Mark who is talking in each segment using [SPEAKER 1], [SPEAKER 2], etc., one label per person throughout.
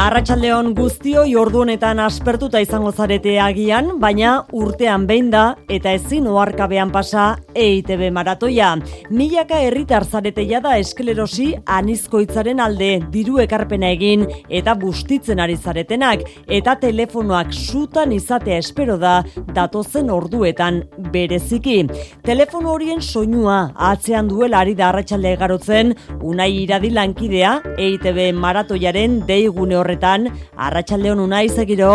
[SPEAKER 1] Arratxaldeon guztio jordu honetan aspertuta izango zarete agian, baina urtean behin da eta ezin oarkabean pasa EITB maratoia. Milaka herritar zarete jada esklerosi anizkoitzaren alde diru ekarpena egin eta bustitzen ari zaretenak eta telefonoak sutan izatea espero da datozen orduetan bereziki. Telefono horien soinua atzean duela ari da arratsalde garotzen unai iradi lankidea EITB maratoiaren deigune horretan horretan, arratsaldeon unai zegiro.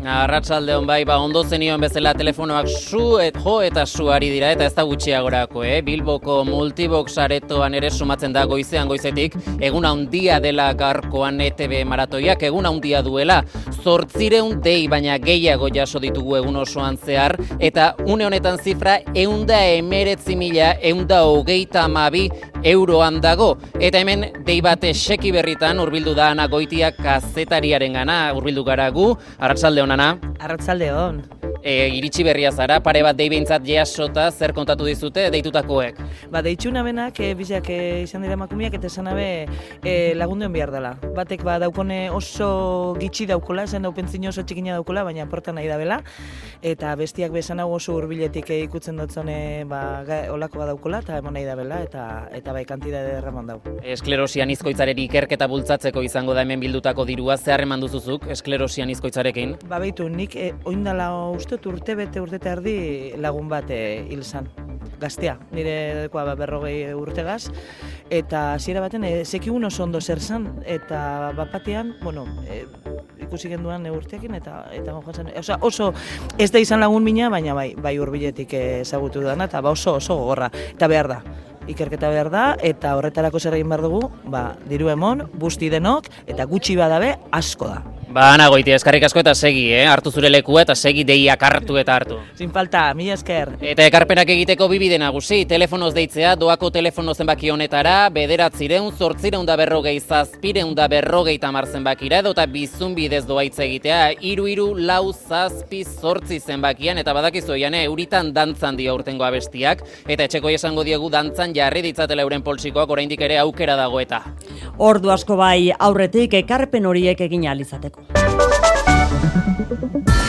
[SPEAKER 2] Arratsalde hon bai, ba, ondo zenioen bezala telefonoak su et jo eta suari dira eta ez da gutxiagorako, eh? Bilboko multibox aretoan ere sumatzen da goizean goizetik, egun handia dela garkoan ETB maratoiak, egun handia duela, zortzireun dei baina gehiago jaso ditugu egun osoan zehar, eta une honetan zifra eunda emeretzi mila, eunda hogeita amabi euroan dago. Eta hemen dei bate seki berritan urbildu da ana goitiak kazetariaren gana, urbildu gara gu, arratsalde honana.
[SPEAKER 3] Arratzalde hon.
[SPEAKER 2] E, iritsi berria zara, pare bat deibeintzat jasota zer kontatu dizute deitutakoek.
[SPEAKER 3] Ba, deitxuna benak, e, bizak e, izan dira makumiak, eta esan abe e, lagunduen behar dela. Batek ba, daukone oso gitxi daukola, esan daupentzin oso txikina daukola, baina porta nahi da bela. Eta bestiak bezan hau oso urbiletik e, ikutzen dutzone ba, olako bat daukola, eta emon nahi da bela, eta, eta bai kantida derramon dau.
[SPEAKER 2] Esklerosian izkoitzareri ikerketa bultzatzeko izango da hemen bildutako dirua, zer eman duzuzuk esklerosian izkoitzarekin?
[SPEAKER 3] Ba, beitu, nik e, oindala ustot urte bete urte erdi lagun bat e, hil zan. Gaztea, nire dekoa ba, berrogei urtegaz. Eta hasiera baten, e, sekigun oso ondo zer zan, eta bat batean, bueno, e, ikusi genduan urteekin, eta eta gonjatzen, oso, oso ez da izan lagun mina, baina bai, bai urbiletik ezagutu dana, eta ba oso oso gogorra, eta behar da ikerketa behar da, eta horretarako zer egin behar dugu, ba, diru emon, busti denok, eta gutxi badabe asko da.
[SPEAKER 2] Ba, ana goiti, eskarrik asko eta segi, eh? hartu zure lekua eta segi deiak hartu eta hartu.
[SPEAKER 3] Sin falta, mila esker.
[SPEAKER 2] Eta ekarpenak egiteko bibide nagusi, telefonoz deitzea, doako telefono zenbaki honetara, bederatzireun, zortzireun da berrogei zazpireun da berrogei tamar zenbakira, edo eta bizun bidez doaitza egitea, iru iru lau zazpi zortzi zenbakian, eta badakizu eian, euritan dantzan dio urtengo abestiak, eta etxeko esango diegu dantzan jarri ditzatela euren poltsikoak oraindik ere aukera dago eta.
[SPEAKER 1] Ordu asko bai aurretik ekarpen horiek egin alizateko. Thank you.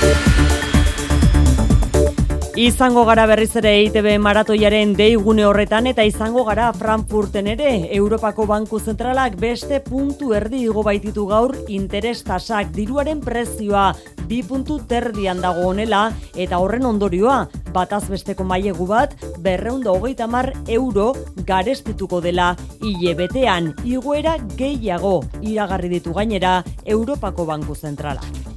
[SPEAKER 1] Izango gara berriz ere ITB maratoiaren deigune horretan eta izango gara Frankfurten ere. Europako Banku Zentralak beste puntu erdi igo baititu gaur interes tasak. Diruaren prezioa bi puntu terdian dago honela eta horren ondorioa bataz besteko mailegu bat berreunda hogeita mar euro garestituko dela. Hile betean igoera gehiago iragarri ditu gainera Europako Banku Zentralak.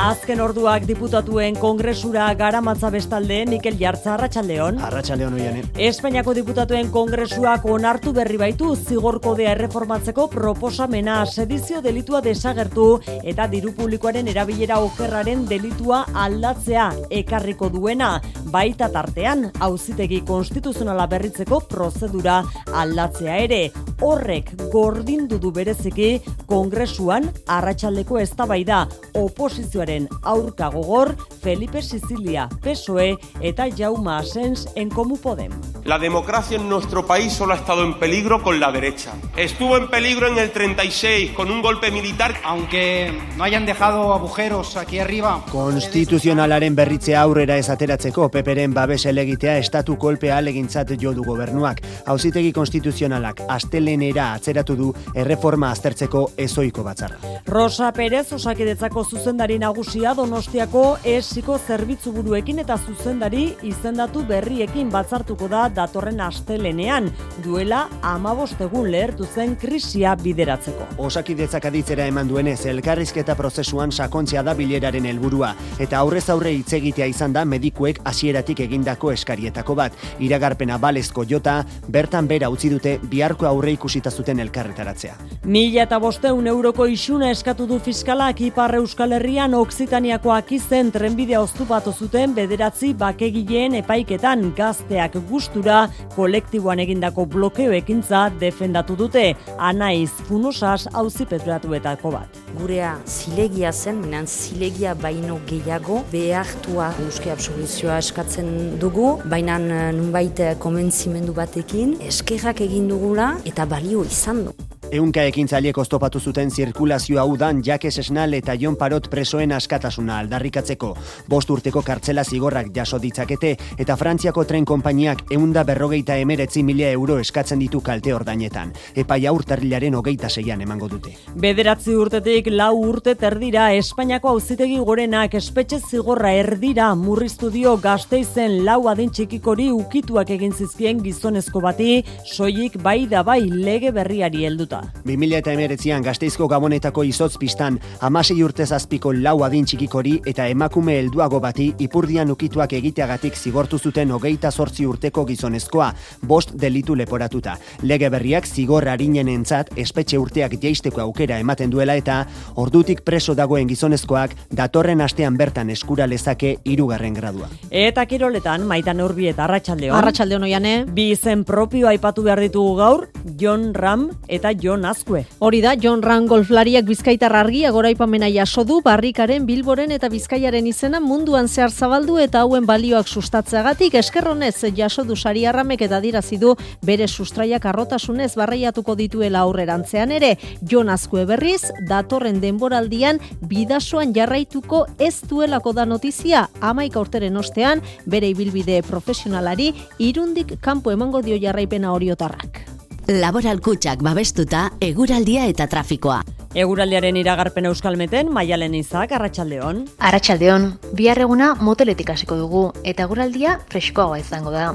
[SPEAKER 1] Azken orduak diputatuen kongresura garamatza bestalde Mikel Jartza Arratsaldeon.
[SPEAKER 4] Arratsaldeon hoiane.
[SPEAKER 1] Espainiako diputatuen kongresuak onartu berri baitu zigor kodea erreformatzeko proposamena sedizio delitua desagertu eta diru publikoaren erabilera okerraren delitua aldatzea ekarriko duena baita tartean auzitegi konstituzionala berritzeko prozedura aldatzea ere horrek gordindu du bereziki kongresuan arratsaldeko eztabaida oposizioaren aurka gogor Felipe Sicilia, PSOE eta Jaume Asens en Komu Podem.
[SPEAKER 5] La democracia en nuestro país solo ha estado en peligro con la derecha. Estuvo en peligro en el 36 con un golpe militar.
[SPEAKER 6] Aunque no hayan dejado agujeros aquí arriba.
[SPEAKER 4] Konstituzionalaren berritzea aurrera ez ateratzeko peperen babes elegitea estatu kolpea alegintzat jo du gobernuak. Hauzitegi konstituzionalak astelenera atzeratu du erreforma aztertzeko ezoiko batzarra.
[SPEAKER 1] Rosa Perez osakidetzako zuzendari nagusia Donostiako esiko zerbitzu buruekin eta zuzendari izendatu berriekin batzartuko da datorren astelenean duela amabostegun lehertu zen krisia bideratzeko.
[SPEAKER 4] Osakidetzak aditzera eman duenez elkarrizketa prozesuan sakontzea da bileraren helburua eta aurrez aurre hitz egitea izan da medikuek hasieratik egindako eskarietako bat. Iragarpena balezko jota bertan bera utzi dute biharko aurre ikusita zuten elkarretaratzea.
[SPEAKER 1] Mila eta bosteun euroko isuna eskatu du fiskalak Ipar Euskal Herrian Oksitaniakoak izen trenbidea oztupatu zuten bederatzi bakegileen epaiketan gazteak gustura kolektiboan egindako blokeo ekintza defendatu dute. Anaiz Funosas auzipetratuetako bat.
[SPEAKER 7] Gurea zilegia zen, minan zilegia baino gehiago behartua euske absoluzioa eskatzen dugu, baina nunbait komentzimendu batekin eskerrak egin dugula eta balio izan du.
[SPEAKER 4] Eunka ekintzaileek oztopatu zuten zirkulazioa udan Jakes Esnal eta Jon Parot presoen askatasuna aldarrikatzeko. Bost urteko kartzela zigorrak jaso ditzakete eta Frantziako tren konpainiak eunda berrogeita emeretzi mila euro eskatzen ditu kalte ordainetan. Epai aurtarrilaren hogeita zeian emango dute.
[SPEAKER 1] Bederatzi urtetik lau urte terdira Espainiako auzitegi gorenak espetxe zigorra erdira murriztu dio gazteizen lau adin txikikori ukituak egin zizkien gizonezko bati, soilik bai da bai lege berriari helduta.
[SPEAKER 4] 2000 eta emeretzian gazteizko gabonetako izotz pistan amasei urte zazpiko lau adin txikikori eta emakume helduago bati ipurdian ukituak egiteagatik zigortu zuten hogeita sortzi urteko gizonezkoa, bost delitu leporatuta. Lege berriak zigor harinen entzat espetxe urteak jeisteko aukera ematen duela eta ordutik preso dagoen gizonezkoak datorren astean bertan eskura lezake irugarren gradua.
[SPEAKER 1] Eta kiroletan, maitan urbi eta arratsaldeon.
[SPEAKER 8] Arratsaldeon oiane.
[SPEAKER 1] Bi izen propio aipatu behar ditugu gaur, John Ram eta Jon Azkue.
[SPEAKER 8] Hori da, John Ram golflariak bizkaitar argia goraipamena jaso du, barrikaren, bilboren eta bizkaiaren izena munduan zehar zabaldu eta hauen balioak sustatzeagatik eskerronez jaso du sari arramek eta dirazi du bere sustraiak arrotasunez barreiatuko dituela aurrerantzean ere. Jon Azkue berriz, datorren denboraldian bidasoan jarraituko ez duelako da notizia amaika urteren ostean bere ibilbide profesionalari irundik kanpo emango dio jarraipena oriotarrak.
[SPEAKER 9] Laboral kutsak babestuta eguraldia eta trafikoa.
[SPEAKER 1] Eguraldiaren iragarpen euskalmeten, maialen izak, arratsaldeon.
[SPEAKER 10] Arratxaldeon, bihar eguna moteletik hasiko dugu eta eguraldia freskoagoa izango da.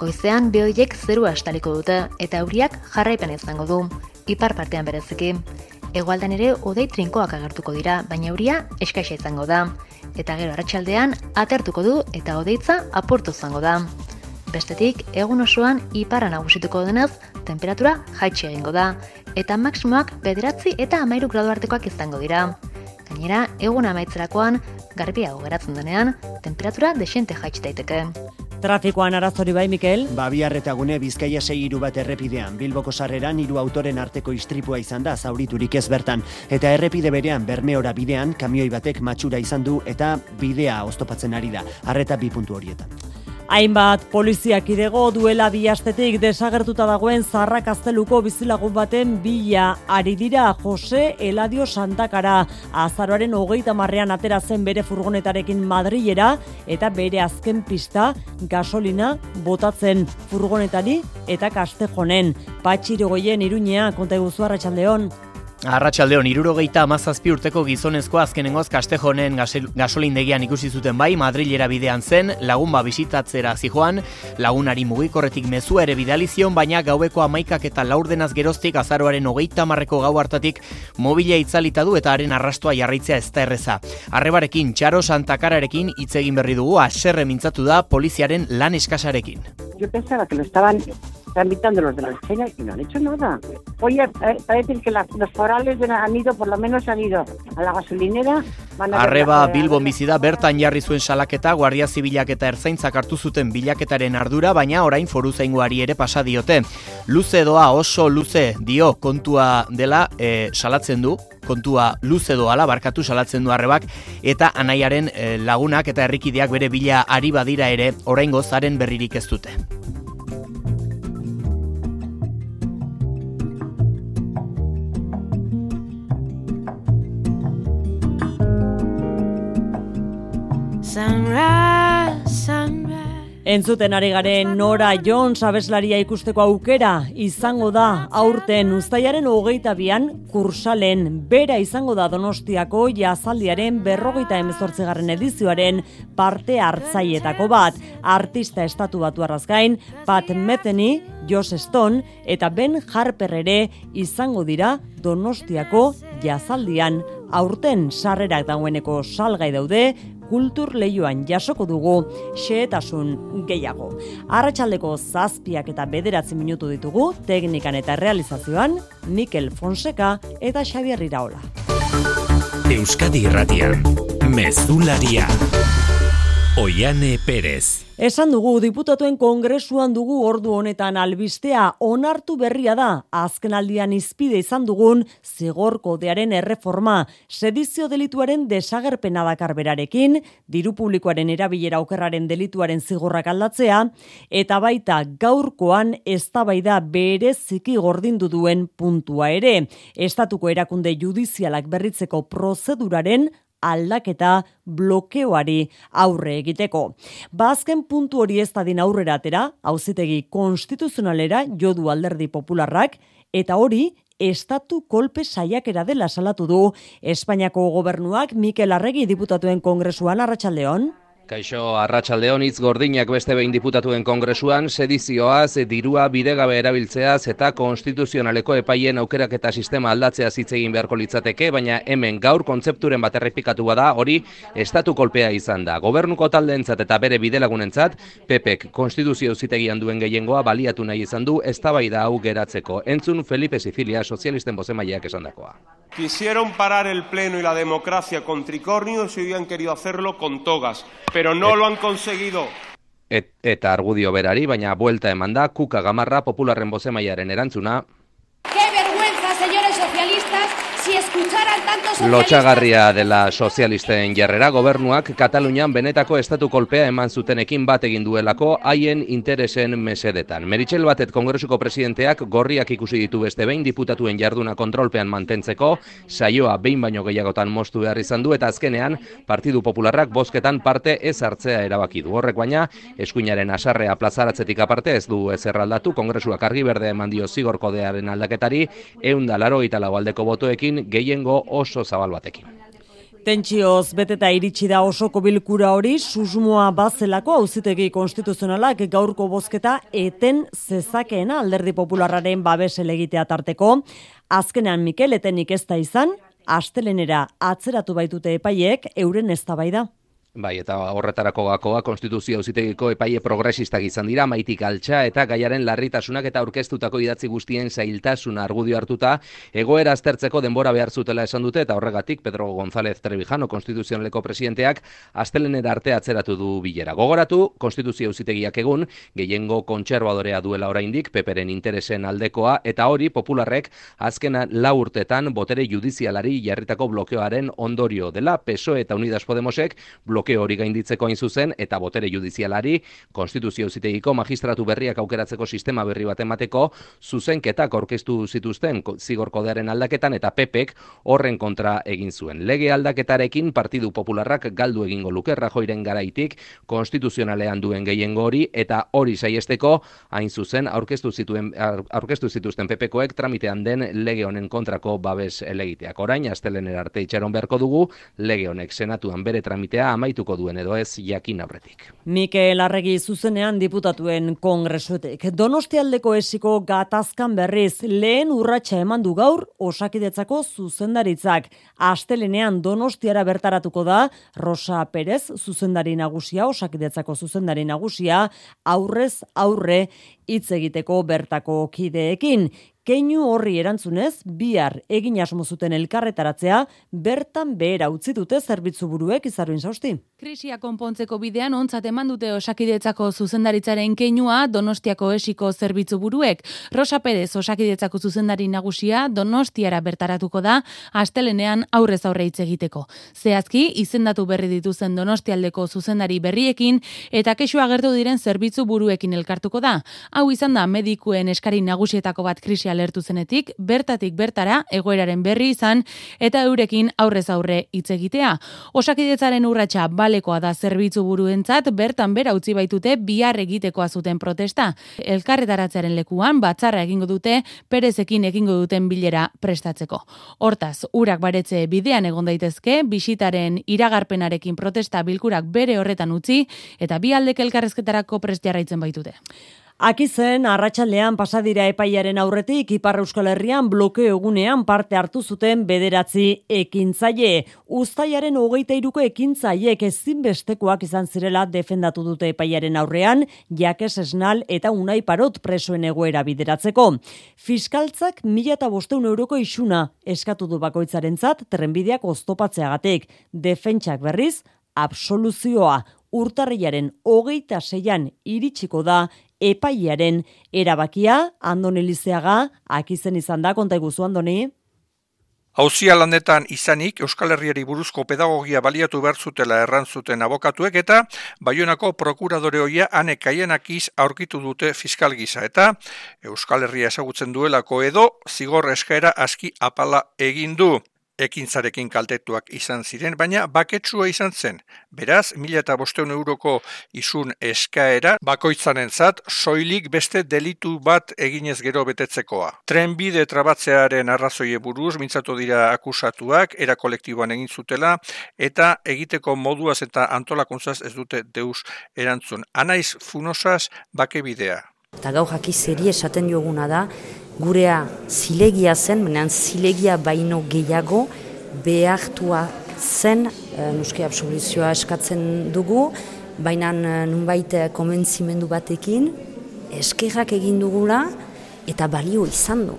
[SPEAKER 10] Goizean behoiek zerua estaliko dute eta euriak jarraipen izango du, ipar partean bereziki. Egualdan ere odei trinkoak agertuko dira, baina euria eskaisa izango da. Eta gero arratsaldean atertuko du eta odeitza aportu izango da. Bestetik, egun osoan iparra nagusituko denez, temperatura jaitsi egingo da, eta maksimoak bederatzi eta amairu gradu artekoak izango dira. Gainera, egun amaitzerakoan, garbiago geratzen denean, temperatura desente jaitsi daiteke.
[SPEAKER 1] Trafikoan arazori bai, Mikel?
[SPEAKER 4] Babiar eta gune Bizkaia sei hiru bat errepidean, Bilboko sarreran hiru autoren arteko istripua izan da zauriturik ez bertan, eta errepide berean Bermeora bidean kamioi batek matxura izan du eta bidea oztopatzen ari da, arreta bi puntu horietan.
[SPEAKER 1] Hainbat poliziak idego duela bi astetik desagertuta dagoen zarrak gazteluko bizilagun baten bila ari dira Jose Eladio Santakara azaroaren hogeita marrean atera zen bere furgonetarekin Madrilera eta bere azken pista gasolina botatzen furgonetari eta kastejonen. Patxirogoien iruñea, konta eguzu arratsaldeon.
[SPEAKER 11] Arratxaldeon, irurogeita amazazpi urteko gizonezko azkenengoz kastejonen gasolindegian ikusi zuten bai, Madrilera bidean zen, lagun ba bisitatzera zijoan, lagunari mugikorretik mezua ere bidalizion, baina gaueko amaikak eta laurdenaz geroztik azaroaren hogeita marreko gau hartatik mobila itzalita du eta haren arrastoa jarraitzea ez da erreza. Arrebarekin, txaro santakararekin hitz egin berri dugu, aserre mintzatu da poliziaren lan eskasarekin.
[SPEAKER 12] Yo pensaba que lo estaban tramitando los de la China y no han hecho nada. Oye, eh, parece que las, los forales han ido, por lo menos han ido a la gasolinera. Van a
[SPEAKER 11] Arreba Bilbon bizi da bertan jarri zuen salaketa Guardia Zibilak eta Ertzaintzak hartu zuten bilaketaren ardura, baina orain foru zaingoari ere pasa diote. Luze doa oso luze dio kontua dela e, salatzen du, kontua luze doala barkatu salatzen du arrebak eta anaiaren e, lagunak eta herrikideak bere bila ari badira ere oraingo zaren berririk ez dute.
[SPEAKER 1] Entzuten ari garen Nora Jones abeslaria ikusteko aukera izango da aurten uztailaren hogeita bian kursalen bera izango da donostiako jazaldiaren berrogeita emezortzigarren edizioaren parte hartzaietako bat. Artista estatu batu arrazgain, Pat Metheny, Joss Stone eta Ben Harper ere izango dira donostiako jazaldian aurten sarrerak dagoeneko salgai daude kultur leioan jasoko dugu xeetasun gehiago. Arratxaldeko zazpiak eta bederatzi minutu ditugu, teknikan eta realizazioan, Mikel Fonseca eta Xavier Iraola.
[SPEAKER 13] Euskadi Irratian, Mezularia. Oiane Perez.
[SPEAKER 1] Esan dugu, diputatuen kongresuan dugu ordu honetan albistea onartu berria da, azken aldian izpide izan dugun zigor kodearen erreforma, sedizio delituaren desagerpena dakar berarekin, diru publikoaren erabilera okerraren delituaren zigorrak aldatzea, eta baita gaurkoan eztabaida bere ziki gordindu duen puntua ere. Estatuko erakunde judizialak berritzeko prozeduraren aldaketa blokeoari aurre egiteko. Bazken ba, puntu hori ez dadin aurrera atera, hauzitegi konstituzionalera jodu alderdi popularrak, eta hori estatu kolpe saiakera dela salatu du Espainiako gobernuak Mikel Arregi diputatuen kongresuan arratsaldeon.
[SPEAKER 14] Kaixo, arratsaldeon hitz gordinak beste behin diputatuen kongresuan, sedizioaz, dirua bidegabe erabiltzeaz eta konstituzionaleko epaien aukerak eta sistema aldatzea hitz egin beharko litzateke, baina hemen gaur kontzepturen bat errepikatu bada hori estatu kolpea izan da. Gobernuko taldeentzat eta bere bidelagunentzat, PPek konstituzio zitegian duen gehiengoa baliatu nahi izan du eztabaida hau geratzeko. Entzun Felipe Sifilia, sozialisten bozemaileak esandakoa.
[SPEAKER 5] Quisieron parar el pleno y la democracia con tricornios y hubieran querido hacerlo con togas, pero no lo han conseguido.
[SPEAKER 14] Et, eta argudio berari, baina buelta eman da, kuka gamarra popularren bozemaiaren erantzuna.
[SPEAKER 15] Si escucharan tanto.
[SPEAKER 14] Lotxagarria dela sozialisten jarrera gobernuak Katalunian benetako estatu kolpea eman zutenekin bat egin duelako haien interesen mesedetan. Meritxel batet kongresuko presidenteak gorriak ikusi ditu beste behin diputatuen jarduna kontrolpean mantentzeko, saioa behin baino gehiagotan mostu behar izan du eta azkenean Partidu Popularrak bozketan parte ez hartzea erabaki du. Horrek baina eskuinaren asarrea plazaratzetik aparte ez du ez erraldatu kongresuak argi berde eman dio zigorkodearen aldaketari eunda laro italau aldeko botoekin gehiengo oso zabal batekin.
[SPEAKER 1] Tentsioz beteta iritsi da osoko bilkura hori, susmoa bazelako auzitegi konstituzionalak gaurko bozketa eten zezakeena alderdi popularraren babes elegitea tarteko. Azkenean Mikel etenik ez da izan, astelenera atzeratu baitute epaiek euren eztabaida.
[SPEAKER 14] Bai, eta horretarako gakoa konstituzio auzitegiko epaile progresistak izan dira, maitik altxa eta gaiaren larritasunak eta aurkeztutako idatzi guztien zailtasuna argudio hartuta, egoera aztertzeko denbora behar zutela esan dute, eta horregatik Pedro González Trebijano, konstituzionaleko presidenteak, astelenera arte atzeratu du bilera. Gogoratu, konstituzio auzitegiak egun, gehiengo kontserbadorea duela oraindik, peperen interesen aldekoa, eta hori popularrek azkena lau urtetan botere judizialari jarritako blokeoaren ondorio dela, PSOE eta Unidas Podemosek bloke bloke hori gainditzeko hain zuzen eta botere judizialari konstituzio auzitegiko magistratu berriak aukeratzeko sistema berri bat emateko zuzenketak aurkeztu zituzten zigor kodearen aldaketan eta PPek horren kontra egin zuen. Lege aldaketarekin Partidu Popularrak galdu egingo luke Rajoiren garaitik konstituzionalean duen gehiengo hori eta hori saiesteko hain zuzen aurkeztu zituen aurkeztu zituzten PPkoek tramitean den lege honen kontrako babes elegiteak. Orain astelen arte itxaron beharko dugu lege honek senatuan bere tramitea amaitu amaituko duen edo ez jakin aurretik.
[SPEAKER 1] Mikel Arregi zuzenean diputatuen kongresuetek. Donostialdeko esiko gatazkan berriz lehen urratsa eman du gaur osakidetzako zuzendaritzak. Astelenean Donostiara bertaratuko da Rosa Perez zuzendari nagusia osakidetzako zuzendari nagusia aurrez aurre hitz egiteko bertako kideekin. Keinu horri erantzunez, bihar egin asmo zuten elkarretaratzea, bertan behera utzi dute zerbitzu buruek izaruin zausti.
[SPEAKER 16] Krisia konpontzeko bidean ontzat eman dute osakidetzako zuzendaritzaren keinua Donostiako esiko zerbitzu buruek. Rosa Perez osakidetzako zuzendari nagusia Donostiara bertaratuko da astelenean aurrez aurre hitz egiteko. Zehazki, izendatu berri dituzen Donostialdeko zuzendari berriekin eta kexu agertu diren zerbitzu buruekin elkartuko da. Hau izan da medikuen eskari nagusietako bat krisia alertu zenetik, bertatik bertara egoeraren berri izan eta eurekin aurrez aurre hitz egitea. Osakidetzaren urratsa balekoa da zerbitzu buruentzat bertan bera utzi baitute bihar egitekoa zuten protesta. Elkarretaratzearen lekuan batzarra egingo dute perezekin egingo duten bilera prestatzeko. Hortaz, urak baretze bidean egon daitezke, bisitaren iragarpenarekin protesta bilkurak bere horretan utzi eta bi aldek elkarrezketarako prestiarraitzen baitute.
[SPEAKER 1] Akizen, arratsaldean pasadira epaiaren aurretik, Ipar Euskal Herrian bloke egunean parte hartu zuten bederatzi ekintzaile. Hogeita iruko ekintzaiek ezinbestekoak izan zirela defendatu dute epaiaren aurrean, jakes esnal eta unai parot presoen egoera bideratzeko. Fiskaltzak mila eta bosteun euroko isuna eskatu du bakoitzaren zat, trenbideak oztopatzeagatek. Defentsak berriz, absoluzioa urtarriaren hogeita zeian iritsiko da epaiaren erabakia, Andon Elizeaga, akizen izan da, konta iguzu, Andoni?
[SPEAKER 17] Hauzia lanetan izanik Euskal Herriari buruzko pedagogia baliatu behar zutela erran zuten abokatuek eta Baionako prokuradore hoia anek iz aurkitu dute fiskal gisa eta Euskal Herria ezagutzen duelako edo zigor eskaera aski apala egin du ekintzarekin kaltetuak izan ziren, baina baketsua izan zen. Beraz, mila eta bosteun euroko izun eskaera, bakoitzaren zat, soilik beste delitu bat eginez gero betetzekoa. Trenbide trabatzearen arrazoie buruz, mintzatu dira akusatuak, era kolektiboan egin zutela, eta egiteko moduaz eta antolakuntzaz ez dute deus erantzun. Anaiz funosaz, bake bidea.
[SPEAKER 7] Eta gau jaki zeri esaten dioguna da, gurea zilegia zen, menean zilegia baino gehiago behartua zen, e, nuske absoluzioa eskatzen dugu, baina e, nunbait e, konbentzimendu batekin, eskerrak egin dugula eta balio izan du.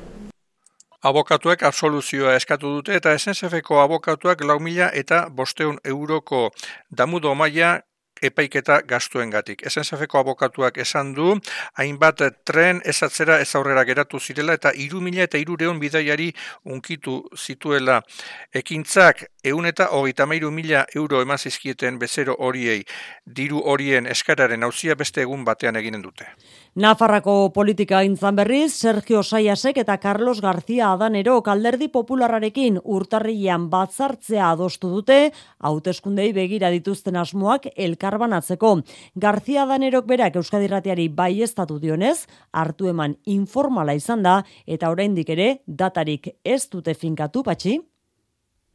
[SPEAKER 17] Abokatuek absoluzioa eskatu dute eta SNCF-ko abokatuak lau mila eta bosteun euroko damudo maia epaiketa gastuengatik. Esensafeko abokatuak esan du, hainbat tren esatzera ez aurrera geratu zirela eta iru mila eta irureon bidaiari unkitu zituela ekintzak eun eta hogeita mairu mila euro emazizkieten bezero horiei diru horien eskararen hauzia beste egun batean eginen dute.
[SPEAKER 1] Nafarrako politika intzan berriz, Sergio Saiasek eta Carlos García Adanero kalderdi popularrarekin urtarrian batzartzea adostu dute, hauteskundei begira dituzten asmoak elkarbanatzeko. García Adanerok berak Euskadirratiari bai estatu dionez, hartu eman informala izan da, eta oraindik ere datarik ez dute finkatu patxi.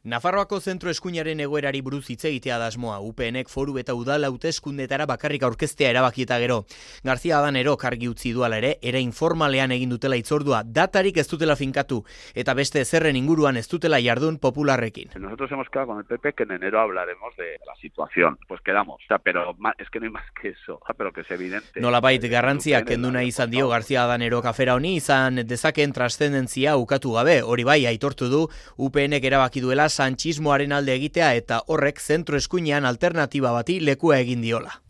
[SPEAKER 18] Nafarroako zentro eskuinaren egoerari buruz hitz egitea dasmoa, UPNek foru eta udal hauteskundetara bakarrik aurkeztea erabakieta gero. Garzia Adanero kargi utzi duala ere, era informalean egin dutela itzordua, datarik ez dutela finkatu, eta beste zerren inguruan ez dutela jardun popularrekin.
[SPEAKER 19] Nosotros hemos quedado con el PP que en enero hablaremos de la situación, pues quedamos, o sea, pero es que no hay más que eso, pero que es evidente.
[SPEAKER 18] Nola bait, garrantzia kenduna izan dio Garzia Adanero kafera honi, izan dezaken trascendentzia ukatu gabe, hori bai, aitortu du, UPNek erabaki duela sanchismoaren alde egitea eta horrek zentro eskuinean alternatiba bati lekua egin diola.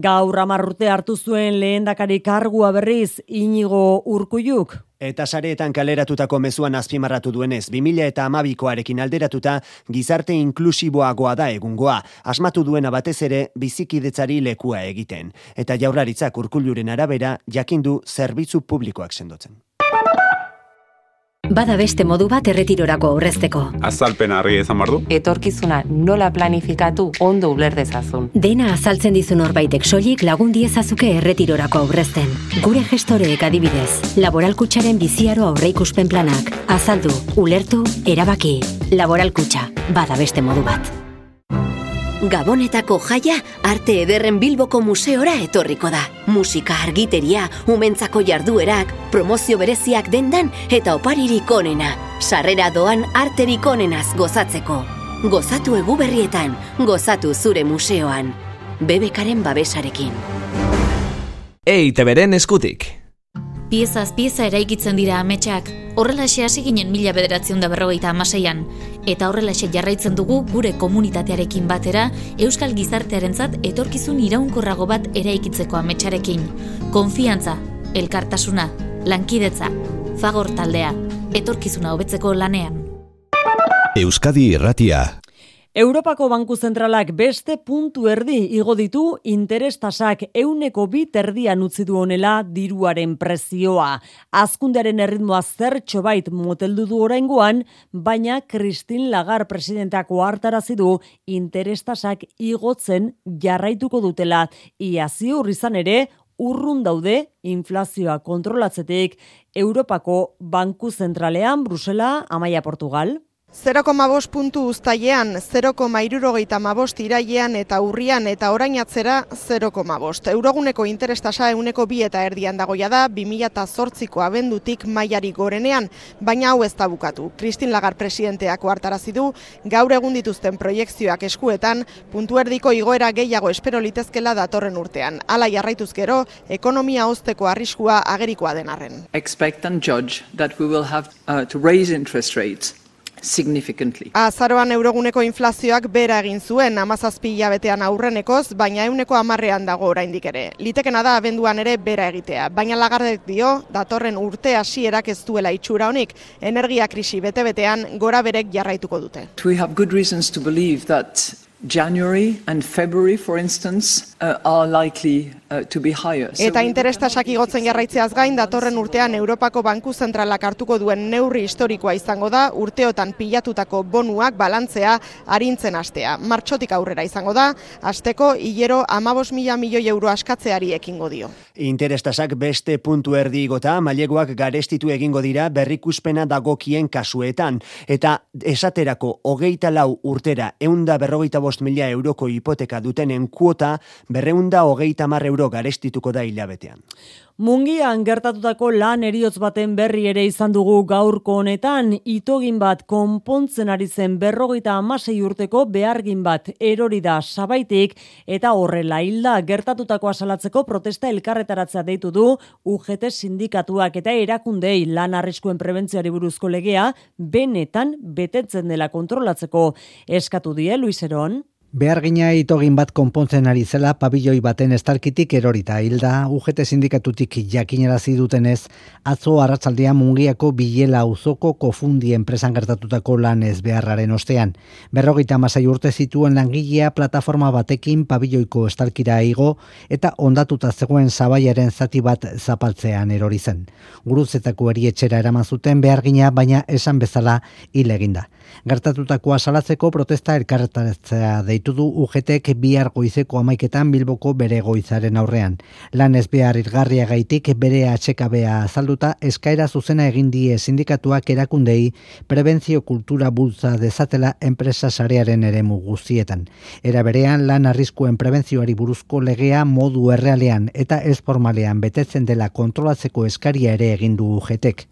[SPEAKER 1] Gaur amarrute hartu zuen lehendakari kargua berriz inigo urkuiuk.
[SPEAKER 4] Eta sareetan kaleratutako mezuan azpimarratu duenez, 2000 eta amabikoarekin alderatuta, gizarte inklusiboagoa da egungoa, asmatu duena batez ere bizikidetzari lekua egiten. Eta jaurlaritzak urkulluren arabera, jakindu zerbitzu publikoak sendotzen.
[SPEAKER 20] Bada beste modu bat erretirorako aurrezteko.
[SPEAKER 21] Azalpen argi ezan bardu.
[SPEAKER 20] Etorkizuna nola planifikatu ondo uler dezazun. Dena azaltzen dizun horbaitek soilik lagun diezazuke erretirorako aurrezten. Gure gestoreek adibidez, laboralkutsaren biziaro aurreikuspen planak. Azaldu, ulertu, erabaki. Laboralkutsa, bada beste modu bat.
[SPEAKER 9] Gabonetako jaia arte ederren Bilboko museora etorriko da. Musika argiteria, umentzako jarduerak, promozio bereziak dendan eta oparirik onena. Sarrera doan arterik onenaz gozatzeko. Gozatu eguberrietan, gozatu zure museoan. Bebekaren babesarekin.
[SPEAKER 22] Eite beren eskutik
[SPEAKER 23] piezaz pieza eraikitzen dira ametsak, horrelaxe hasi ginen mila bederatzen da berrogeita amaseian, eta horrelaxe jarraitzen dugu gure komunitatearekin batera Euskal Gizartearentzat etorkizun iraunkorrago bat eraikitzeko ametsarekin. Konfiantza, elkartasuna, lankidetza, fagor taldea, etorkizuna hobetzeko lanean.
[SPEAKER 22] Euskadi Irratia
[SPEAKER 1] Europako Banku Zentralak beste puntu erdi igo ditu interestasak euneko bit erdian utzi du honela diruaren prezioa. Azkundearen erritmoa zertxo bait moteldu du oraingoan, baina Christine Lagar presidentako hartarazi du interestasak igotzen jarraituko dutela. Ia ziur izan ere, urrun daude inflazioa kontrolatzetik Europako Banku Zentralean Brusela, Amaia Portugal.
[SPEAKER 24] 0,5 puntu uztailean, 0,irurogeita irailean eta urrian eta orain atzera 0,5. Euroguneko interestasa euneko bi eta erdian dagoia da, 2008ko abendutik mailari gorenean, baina hau ez da bukatu. Kristin Lagar presidenteako hartarazi du, gaur egun dituzten proiektzioak eskuetan, puntu erdiko igoera gehiago espero litezkela datorren urtean. Hala jarraituz gero, ekonomia hozteko arriskua agerikoa denarren.
[SPEAKER 21] Expect and judge that we will have uh, to raise interest rates significantly.
[SPEAKER 24] Azaroan euroguneko inflazioak bera egin zuen amazazpi hilabetean aurrenekoz, baina euneko amarrean dago oraindik ere. Litekena da abenduan ere bera egitea, baina lagardek dio, datorren urte hasierak ez duela itxura honik, energia krisi bete-betean gora berek jarraituko dute.
[SPEAKER 21] We have good reasons to believe that January and February, for instance, uh, are likely uh, to be higher.
[SPEAKER 24] Eta interestasak igotzen jarraitzeaz gain, datorren urtean Europako Banku Zentralak hartuko duen neurri historikoa izango da, urteotan pilatutako bonuak balantzea arintzen astea. Martxotik aurrera izango da, asteko hilero amabos mila milioi euro askatzeari ekingo dio.
[SPEAKER 4] Interestasak beste puntu erdi igota, maileguak garestitu egingo dira berrikuspena dagokien kasuetan. Eta esaterako hogeita lau urtera eunda berrogeita bost mila euroko hipoteka dutenen kuota berreunda hogeita mar euro garestituko da hilabetean.
[SPEAKER 1] Mungian gertatutako lan eriotz baten berri ere izan dugu gaurko honetan, itogin bat konpontzen ari zen berrogeita amasei urteko behargin bat erori da sabaitik eta horrela hilda gertatutako asalatzeko protesta elkarretaratzea deitu du UGT sindikatuak eta erakundei lan arriskuen prebentziari buruzko legea benetan betetzen dela kontrolatzeko eskatu die Luiseron.
[SPEAKER 25] Behargina itogin bat konpontzen ari zela pabilloi baten estalkitik erorita hilda UGT sindikatutik jakinarazi dutenez atzo arratsaldean mungiako bilela auzoko kofundi enpresan gertatutako lan ez beharraren ostean. Berrogeita masai urte zituen langilea plataforma batekin pabilloiko estalkira igo eta ondatuta zegoen zabaiaren zati bat zapaltzean erori zen. Guruzetako erietxera eraman zuten behargina baina esan bezala hil eginda. Gertatutakoa salatzeko protesta elkarretatzea deitu du UGTek bihar goizeko amaiketan bilboko bere goizaren aurrean. Lan ez behar irgarria gaitik bere atxekabea azalduta eskaera zuzena egin die sindikatuak erakundei prebentzio kultura bultza dezatela enpresa sarearen eremu guztietan. Era berean lan arriskuen prebentzioari buruzko legea modu errealean eta ez formalean betetzen dela kontrolatzeko eskaria ere egin du UGTek.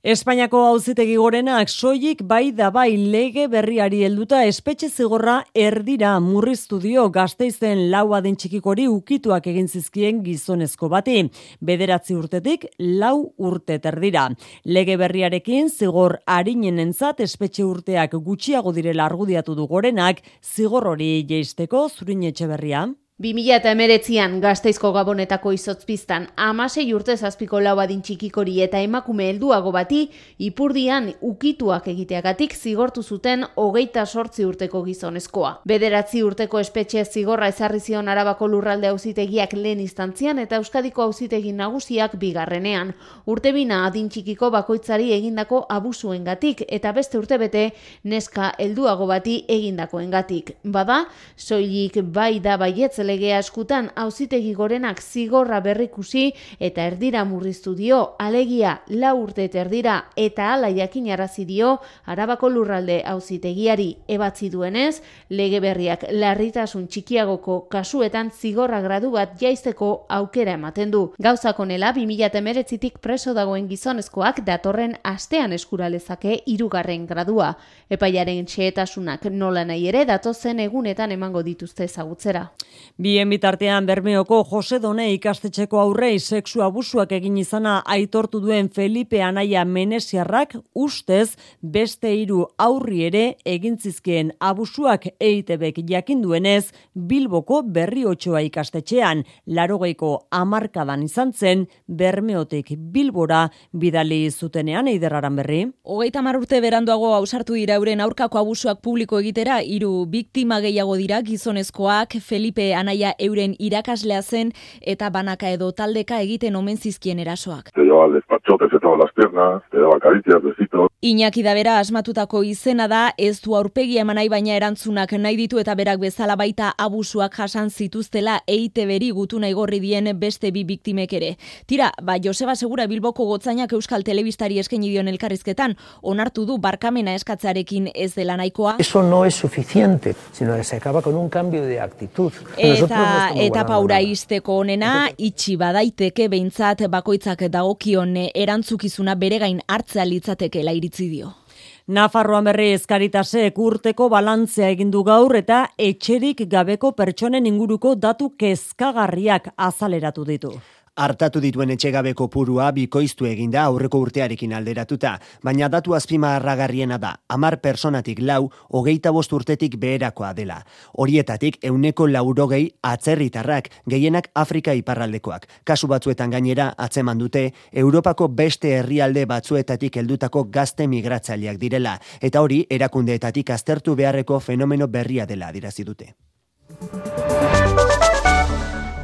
[SPEAKER 1] Espainiako auzitegi gorenak soilik bai da bai lege berriari helduta espetxe zigorra erdira murriztu dio gazteizen lau adin txikikori ukituak egin zizkien gizonezko bati. Bederatzi urtetik lau urte terdira. Lege berriarekin zigor harinen entzat espetxe urteak gutxiago direla argudiatu du gorenak zigor hori jeisteko zurin etxe berria.
[SPEAKER 26] 2008an gazteizko gabonetako izotzpiztan amasei urte zazpiko lau adin txikikori eta emakume helduago bati ipurdian ukituak egiteagatik zigortu zuten hogeita sortzi urteko gizonezkoa. Bederatzi urteko espetxe zigorra ezarri zion arabako lurralde auzitegiak lehen instantzian eta euskadiko auzitegi nagusiak bigarrenean. Urtebina adin txikiko bakoitzari egindako abusuengatik eta beste urtebete neska helduago bati egindakoengatik. Bada, soilik bai da baietzele legea eskutan auzitegi gorenak zigorra berrikusi eta erdira murriztu dio alegia la urte erdira eta hala jakinarazi dio Arabako lurralde auzitegiari ebatzi duenez lege berriak larritasun txikiagoko kasuetan zigorra gradu bat jaisteko aukera ematen du. Gauza konela 2019tik preso dagoen gizonezkoak datorren astean eskuralezake irugarren gradua. Epaiaren txeetasunak nola nahi ere datozen egunetan emango dituzte ezagutzera.
[SPEAKER 1] Bien bitartean Bermeoko Jose Done ikastetxeko aurrei sexu abusuak egin izana aitortu duen Felipe Anaia Menesiarrak ustez beste hiru aurri ere egin zizkien abusuak EITBek jakin duenez Bilboko Berri Otxoa ikastetxean larogeiko amarkadan izan zen Bermeotek Bilbora bidali zutenean eiderraran berri.
[SPEAKER 27] Hogeita urte beranduago ausartu dira euren aurkako abusuak publiko egitera hiru biktima gehiago dira gizonezkoak Felipe Anaia euren irakaslea zen eta banaka edo taldeka egiten omen zizkien erasoak.
[SPEAKER 28] daba despachotes de todas las piernas, te daba caricias, besitos.
[SPEAKER 27] Iñaki da bera asmatutako izena da, ez du aurpegi emanai baina erantzunak nahi ditu eta berak bezala baita abusuak jasan zituztela eite beri gutu nahi gorri dien beste bi biktimek ere. Tira, ba, Joseba Segura Bilboko gotzainak Euskal Telebistari eskaini dion elkarrizketan, onartu du barkamena eskatzarekin ez dela nahikoa.
[SPEAKER 29] Eso no es suficiente, sino que se acaba con un cambio de actitud.
[SPEAKER 27] Eta eta paura izteko onena, itxi badaiteke behintzat bakoitzak dagokion erantzukizuna bere gain hartzea litzatekeela iritzi dio.
[SPEAKER 1] Nafarroan berri eskaritasek urteko balantzea egin du gaur eta etxerik gabeko pertsonen inguruko datu kezkagarriak azaleratu ditu.
[SPEAKER 4] Artatu dituen etxegabeko purua bikoiztu eginda aurreko urtearekin alderatuta, baina datu azpima harragarriena da, amar personatik lau, hogeita bost urtetik beherakoa dela. Horietatik, euneko laurogei atzerritarrak, gehienak Afrika iparraldekoak. Kasu batzuetan gainera, atzeman dute, Europako beste herrialde batzuetatik heldutako gazte migratzaileak direla, eta hori erakundeetatik aztertu beharreko fenomeno berria dela dirazi dute.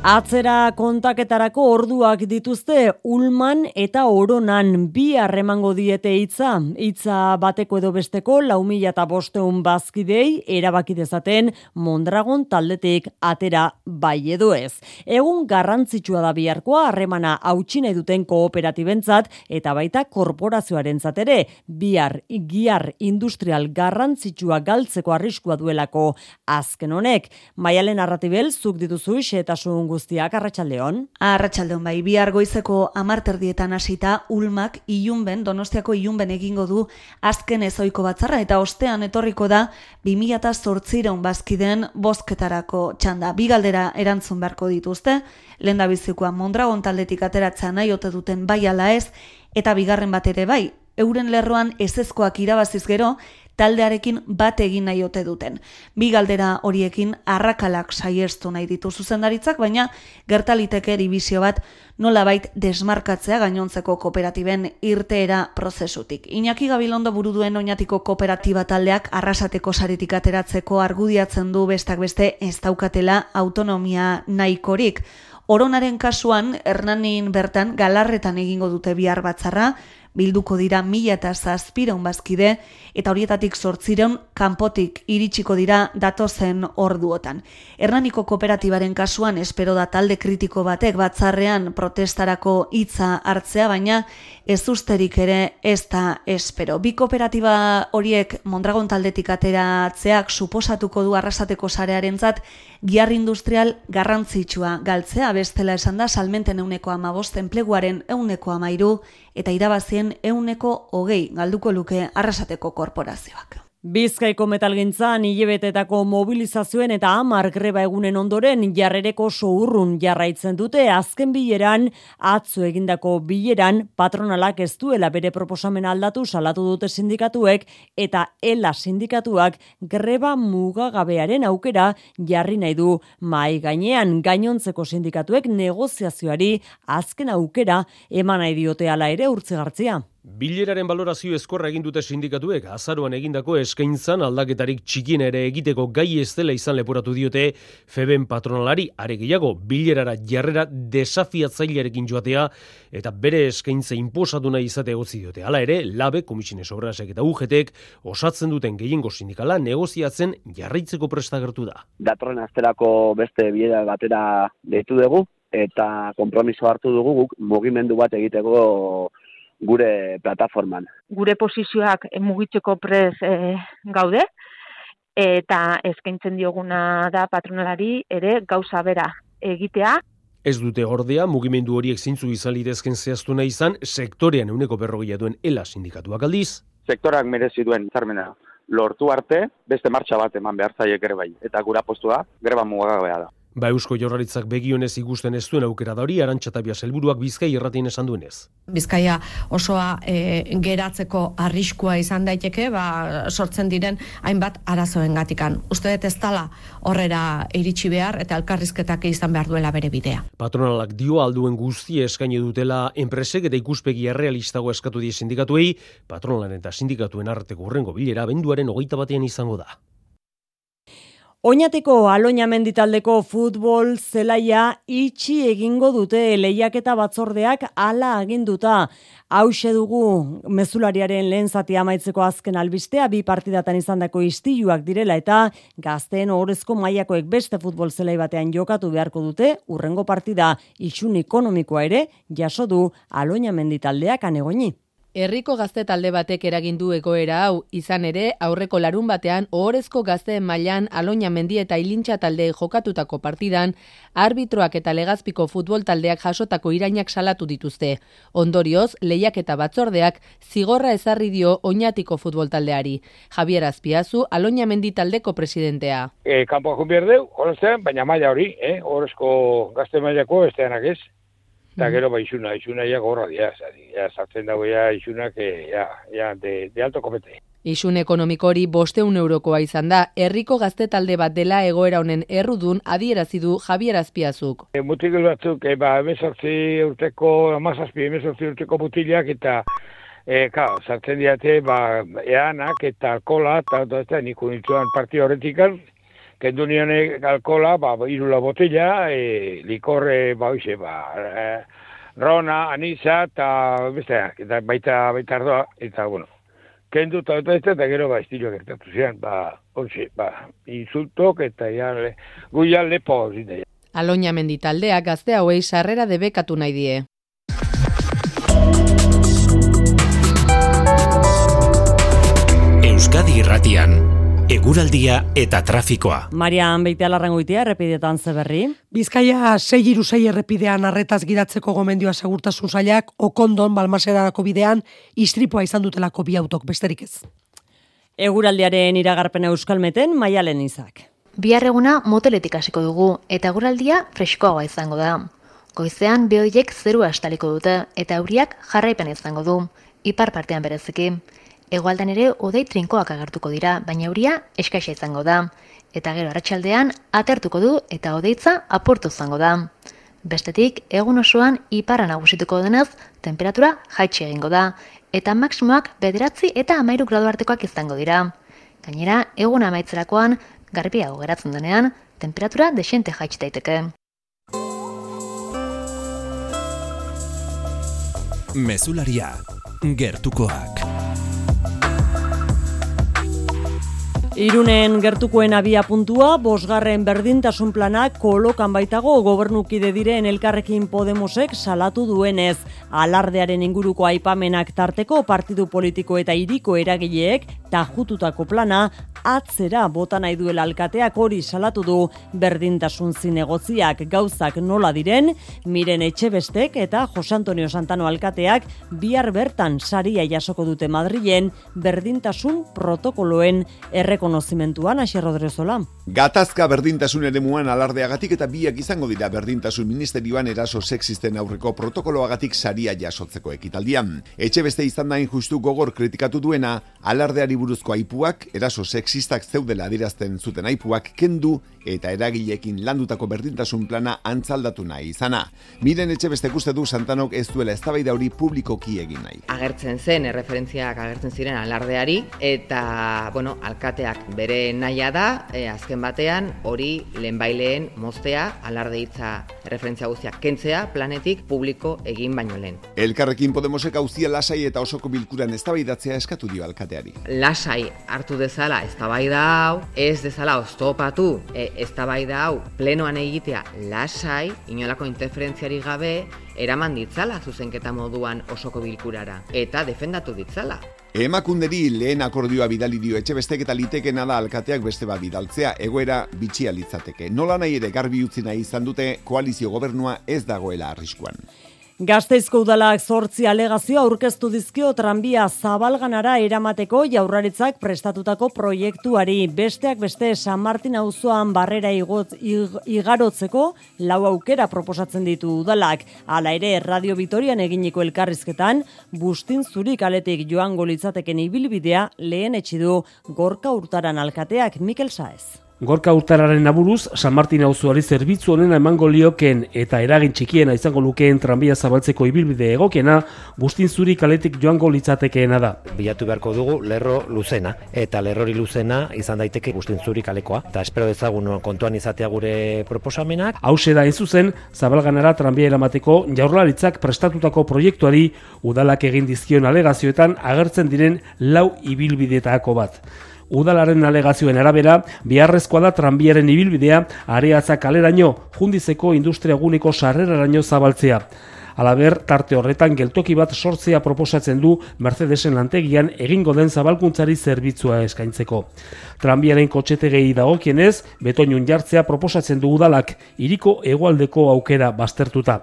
[SPEAKER 1] Atzera kontaketarako orduak dituzte Ulman eta Oronan bi harremango diete hitza. Hitza bateko edo besteko lau mila eta bosteun bazkidei erabaki dezaten Mondragon taldetik atera bai edo ez. Egun garrantzitsua da biharkoa harremana hautsi duten kooperatibentzat eta baita korporazioaren ere bihar giar industrial garrantzitsua galtzeko arriskua duelako azken honek. Maialen arratibel zuk dituzu xetasun guztiak arratsaldeon.
[SPEAKER 30] Arratsaldeon bai, bihar goizeko 10 hasita Ulmak Ilunben, Donostiako Ilunben egingo du azken ezoiko batzarra eta ostean etorriko da 2008 bazkiden bozketarako txanda. Bi galdera erantzun beharko dituzte, lenda bizikoa Mondragon taldetik ateratzea nahi ote duten bai ala ez, eta bigarren bat ere bai, euren lerroan ezezkoak irabaziz gero, taldearekin bat egin nahi ote duten. Bi galdera horiekin arrakalak saiestu nahi ditu zuzendaritzak, baina gertaliteke dibizio bat nolabait desmarkatzea gainontzeko kooperatiben irteera prozesutik. Iñaki Gabilondo buru duen oinatiko kooperatiba taldeak arrasateko saretik ateratzeko argudiatzen du bestak beste ez daukatela autonomia nahikorik. Oronaren kasuan, Hernanin bertan galarretan egingo dute bihar batzarra, bilduko dira mila eta zazpireun bazkide, eta horietatik sortzireun kanpotik iritsiko dira datozen orduotan. Hernaniko kooperatibaren kasuan espero da talde kritiko batek batzarrean protestarako hitza hartzea, baina ez usterik ere ez da espero. Bi kooperatiba horiek Mondragon taldetik ateratzeak suposatuko du arrasateko sarearen zat, giar industrial garrantzitsua galtzea bestela esan da salmenten euneko amabost enpleguaren euneko amairu eta irabazien euneko hogei galduko luke arrasateko korporazioak.
[SPEAKER 1] Bizkaiko metalgintzan hilebetetako mobilizazioen eta hamar greba egunen ondoren jarrereko sourrun jarraitzen dute azken bileran atzo egindako bileran patronalak ez duela bere proposamen aldatu salatu dute sindikatuek eta ela sindikatuak greba mugagabearen aukera jarri nahi du mai gainean gainontzeko sindikatuek negoziazioari azken aukera eman nahi diote ala ere urtzegartzia.
[SPEAKER 31] Bileraren balorazio eskorra egin dute sindikatuek azaruan egindako eskaintzan aldaketarik txikien ere egiteko gai ez dela izan leporatu diote Feben patronalari are gehiago bilerara jarrera desafiatzailearekin joatea eta bere eskaintza inposatu nahi izate egotzi diote. Hala ere, labe, komisine sobrasek eta ugetek osatzen duten gehiengo sindikala negoziatzen jarraitzeko prestagertu da.
[SPEAKER 19] Datorren asterako beste bilera batera deitu dugu eta konpromiso hartu dugu guk mugimendu bat egiteko gure plataforman.
[SPEAKER 32] Gure posizioak mugitzeko prez e, gaude, eta eskaintzen dioguna da patronalari ere gauza bera egitea.
[SPEAKER 31] Ez dute ordea, mugimendu horiek zintzu izan lidezken zehaztu nahi izan, sektorean euneko berrogia duen ELA sindikatuak aldiz.
[SPEAKER 33] Sektorak merezi duen zarmena lortu arte, beste martxa bat eman behar zaiek ere bai. Eta gura postua, greba mugagabea da.
[SPEAKER 31] Ba Eusko Jorraritzak begionez ikusten ez duen aukera da hori, arantxatabia helburuak Bizkai erratien esan duenez.
[SPEAKER 34] Bizkaia osoa e, geratzeko arriskua izan daiteke, ba, sortzen diren hainbat arazoen gatikan. Uste dut ez dala horrera iritsi behar eta elkarrizketak izan behar duela bere bidea.
[SPEAKER 31] Patronalak dio alduen guzti eskaini dutela enpresek eta ikuspegi errealistago eskatu die sindikatuei, patronalen eta sindikatuen arteko urrengo bilera benduaren hogeita batean izango da.
[SPEAKER 1] Oñateko aloina menditaldeko futbol zelaia itxi egingo dute lehiaketa batzordeak ala aginduta. Hau dugu mezulariaren lehen zati amaitzeko azken albistea bi partidatan izandako istiluak direla eta gazteen ohorezko mailakoek beste futbol zelai batean jokatu beharko dute urrengo partida itxun ekonomikoa ere jaso du aloina menditaldeak anegoini.
[SPEAKER 35] Herriko gazte talde batek eragin du egoera hau, izan ere, aurreko larun batean, ohorezko gazteen mailan aloina mendi eta ilintxa talde jokatutako partidan, arbitroak eta legazpiko futbol taldeak jasotako irainak salatu dituzte. Ondorioz, lehiak eta batzordeak zigorra ezarri dio oinatiko futbol taldeari. Javier Azpiazu, aloina mendi taldeko presidentea.
[SPEAKER 36] E, Kampo berdeu, baina maila hori, eh? ohorezko gazte mailako besteanak ez. Eta gero ba izuna, izuna ja gorra dia, ja, sartzen dago ja izunak, ja, ja, de, de alto komete.
[SPEAKER 35] Isun ekonomiko hori bosteun eurokoa izan da, herriko gazte talde bat dela egoera honen errudun adierazi du Javier Azpiazuk.
[SPEAKER 36] E, mutikil batzuk, e, ba, emezortzi urteko, amazazpi, emezortzi urteko mutilak eta E, ka, sartzen diate, ba, eanak eta alkola, eta, eta, eta, niku nintzuan partio horretik kendu nion alkola, ba, irula botella, e, likorre, ba, oize, ba, e, rona, anisa, eta beste, eta baita, baita ardoa, eta, bueno, kendu eta eta eta, eta gero, ba, estilo gertatu zian, ba, oize, ba, insultok, eta ja, le, guia lepo, zide.
[SPEAKER 35] Aloña menditaldea gazte hauei sarrera debekatu nahi die.
[SPEAKER 22] Euskadi Irratian eguraldia eta trafikoa.
[SPEAKER 1] Marian Beitea larrangoitia, errepidetan zeberri.
[SPEAKER 37] Bizkaia 6 errepidean arretaz gidatzeko gomendioa segurtasun zailak, okondon balmaserarako bidean, istripoa izan dutelako bi autok besterik ez.
[SPEAKER 1] Eguraldiaren iragarpen euskalmeten, maialen izak.
[SPEAKER 38] Biarreguna moteletik hasiko dugu, eta eguraldia freskoagoa izango da. Goizean behoiek zerua estaliko dute, eta auriak jarraipen izango du, ipar partean bereziki. Egoaldan ere odei trinkoak agertuko dira, baina euria eskaixa izango da. Eta gero arratsaldean atertuko du eta odeitza aportu izango da. Bestetik, egun osoan iparra nagusituko denez, temperatura jaitsi egingo da, eta maksimoak bederatzi eta amairu gradu artekoak izango dira. Gainera, egun amaitzerakoan, garbiago geratzen denean, temperatura desente jaitsi daiteke.
[SPEAKER 22] Mesularia, gertukoak.
[SPEAKER 1] Irunen gertukoen abia puntua, bosgarren berdintasun planak kolokan baitago gobernukide diren elkarrekin Podemosek salatu duenez. Alardearen inguruko aipamenak tarteko partidu politiko eta iriko eragileek tajututako plana atzera bota nahi duela alkateak hori salatu du berdintasun zinegotziak gauzak nola diren, miren etxe bestek eta Jose Antonio Santano alkateak bihar bertan saria jasoko dute Madrilen berdintasun protokoloen erreko errekonozimentuan, Aixer Rodrezola.
[SPEAKER 39] Gatazka berdintasun ere muan alardeagatik eta biak izango dira berdintasun ministerioan eraso sexisten aurreko protokoloagatik saria jasotzeko ekitaldian. Etxe beste izan da injustu gogor kritikatu duena, alardeari buruzko aipuak, eraso sexistak zeudela adirazten zuten aipuak kendu eta eragilekin landutako berdintasun plana antzaldatu nahi izana. Miren etxe beste guzti du Santanok ez duela eztabaida hori publikoki egin nahi.
[SPEAKER 40] Agertzen zen, erreferentziak agertzen ziren alardeari, eta, bueno, alkateak bere naia da, e, azken batean, hori lehenbaileen moztea, alarde hitza referentzia guztiak kentzea, planetik publiko egin baino lehen.
[SPEAKER 39] Elkarrekin Podemosek auzia lasai eta osoko bilkuran eztabaidatzea eskatu dio alkateari.
[SPEAKER 40] Lasai hartu dezala eztabaida hau, ez dezala oztopatu e, eztabaida hau plenoan egitea lasai, inolako interferentziari gabe, eraman ditzala zuzenketa moduan osoko bilkurara eta defendatu ditzala.
[SPEAKER 39] Emakunderi lehen akordioa bidali dio etxe bestek eta litekena da alkateak beste bat bidaltzea egoera bitxia litzateke. Nola nahi ere garbi utzi nahi izan dute koalizio gobernua ez dagoela arriskuan.
[SPEAKER 1] Gasteizko udalak zortzi alegazio aurkeztu dizkio tranbia zabalganara eramateko jaurraritzak prestatutako proiektuari. Besteak beste San Martin auzoan barrera igot, igarotzeko lau aukera proposatzen ditu udalak. Hala ere, Radio Vitorian eginiko elkarrizketan, bustin zurik aletik joango litzateken ibilbidea lehen etxidu gorka urtaran alkateak Mikel Saez.
[SPEAKER 41] Gorka urtararen naburuz, San Martin auzoari zerbitzu honen emango lioken eta eragin txikiena izango lukeen tranbia zabaltzeko ibilbide egokena, guztin zuri kaletik joango litzatekeena da.
[SPEAKER 42] Bilatu beharko dugu lerro luzena, eta lerrori luzena izan daiteke guztin zuri kalekoa. Eta espero dezagun kontuan izatea gure proposamenak.
[SPEAKER 41] Hau da zuzen, zabalganara tranbia eramateko jaurlaritzak prestatutako proiektuari udalak egin dizkion alegazioetan agertzen diren lau ibilbideetako bat. Udalaren alegazioen arabera, biharrezkoa da tranbiaren ibilbidea, areatzak kaleraino, jundizeko industria guneko sarreraraino zabaltzea. Alaber, tarte horretan geltoki bat sortzea proposatzen du Mercedesen lantegian egingo den zabalkuntzari zerbitzua eskaintzeko. Tranbiaren kotxetegei dagokienez, betoinun jartzea proposatzen du udalak iriko egualdeko aukera baztertuta.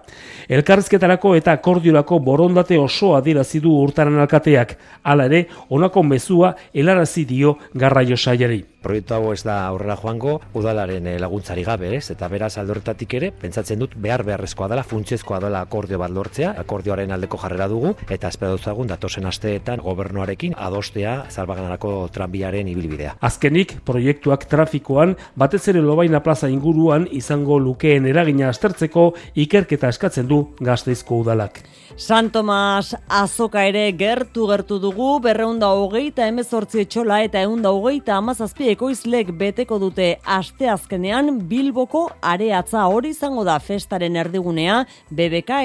[SPEAKER 41] Elkarrizketarako eta akordiorako borondate osoa dirazi du urtaran alkateak, hala ere, honako mezua helarazi dio garraio saiari
[SPEAKER 42] proiektu hau ez da aurrera joango udalaren eh, laguntzari gabe, ez? Eta beraz aldorretatik ere pentsatzen dut behar beharrezkoa dela, funtsezkoa dela akordio bat lortzea, akordioaren aldeko jarrera dugu eta espero dut datosen asteetan gobernuarekin adostea zalbaganarako tranbiaren ibilbidea.
[SPEAKER 41] Azkenik, proiektuak trafikoan batez ere Lobaina Plaza inguruan izango lukeen eragina aztertzeko ikerketa eskatzen du Gasteizko udalak.
[SPEAKER 1] San Tomas azoka ere gertu gertu dugu, berreunda hogeita emezortzi etxola eta eunda hogeita amazazpi ekoizlek beteko dute asteazkenean Bilboko areatza hori izango da festaren erdigunea, BBK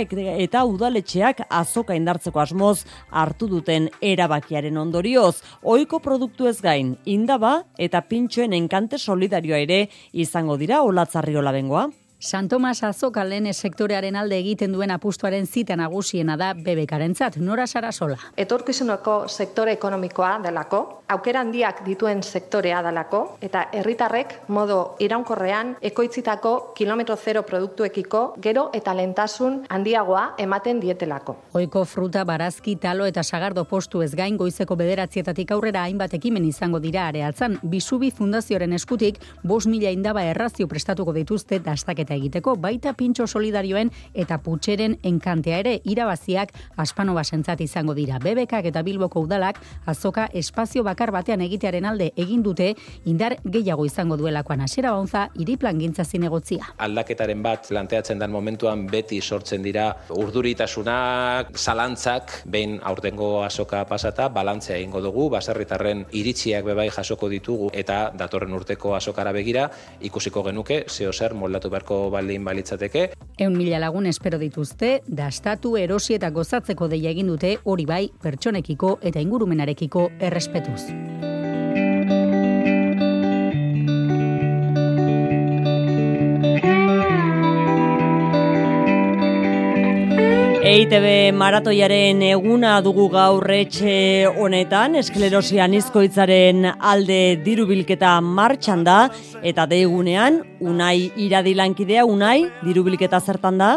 [SPEAKER 1] eta udaletxeak azoka indartzeko asmoz hartu duten erabakiaren ondorioz. Oiko produktu ez gain, indaba eta pintxoen enkante solidarioa ere izango dira olatzarriola bengoa.
[SPEAKER 43] San Tomas Azoka lehen sektorearen alde egiten duen apustuaren zita nagusiena da bebekarentzat, nora sara sola.
[SPEAKER 44] Etorkizuneko sektore ekonomikoa delako, aukera handiak dituen sektorea delako, eta herritarrek modo iraunkorrean ekoitzitako kilometro zero produktuekiko gero eta lentasun handiagoa ematen dietelako.
[SPEAKER 43] Oiko fruta, barazki, talo eta sagardo postu ez gain goizeko bederatzietatik aurrera hainbat ekimen izango dira areatzen, Bisubi Fundazioaren eskutik, bos mila indaba errazio prestatuko dituzte dastak eta egiteko baita pintxo solidarioen eta putxeren enkantea ere irabaziak aspano basentzat izango dira. Bebekak eta Bilboko udalak azoka espazio bakar batean egitearen alde egin dute indar gehiago izango duelakoan hasiera bauntza iriplan gintza zinegotzia.
[SPEAKER 45] Aldaketaren bat planteatzen den momentuan beti sortzen dira urduritasunak, zalantzak, behin aurtengo azoka pasata, balantzea egingo dugu, baserritarren iritziak bebai jasoko ditugu eta datorren urteko azokara begira, ikusiko genuke, zeo zer moldatu beharko baldin balitzateke.
[SPEAKER 43] Eun mila lagun espero dituzte, dastatu erosi eta gozatzeko deia egin dute hori bai pertsonekiko eta ingurumenarekiko errespetuz.
[SPEAKER 1] EITB maratoiaren eguna dugu gaur etxe honetan, esklerosian izkoitzaren alde dirubilketa martxan da, eta deigunean, unai iradilankidea, unai, dirubilketa zertan da?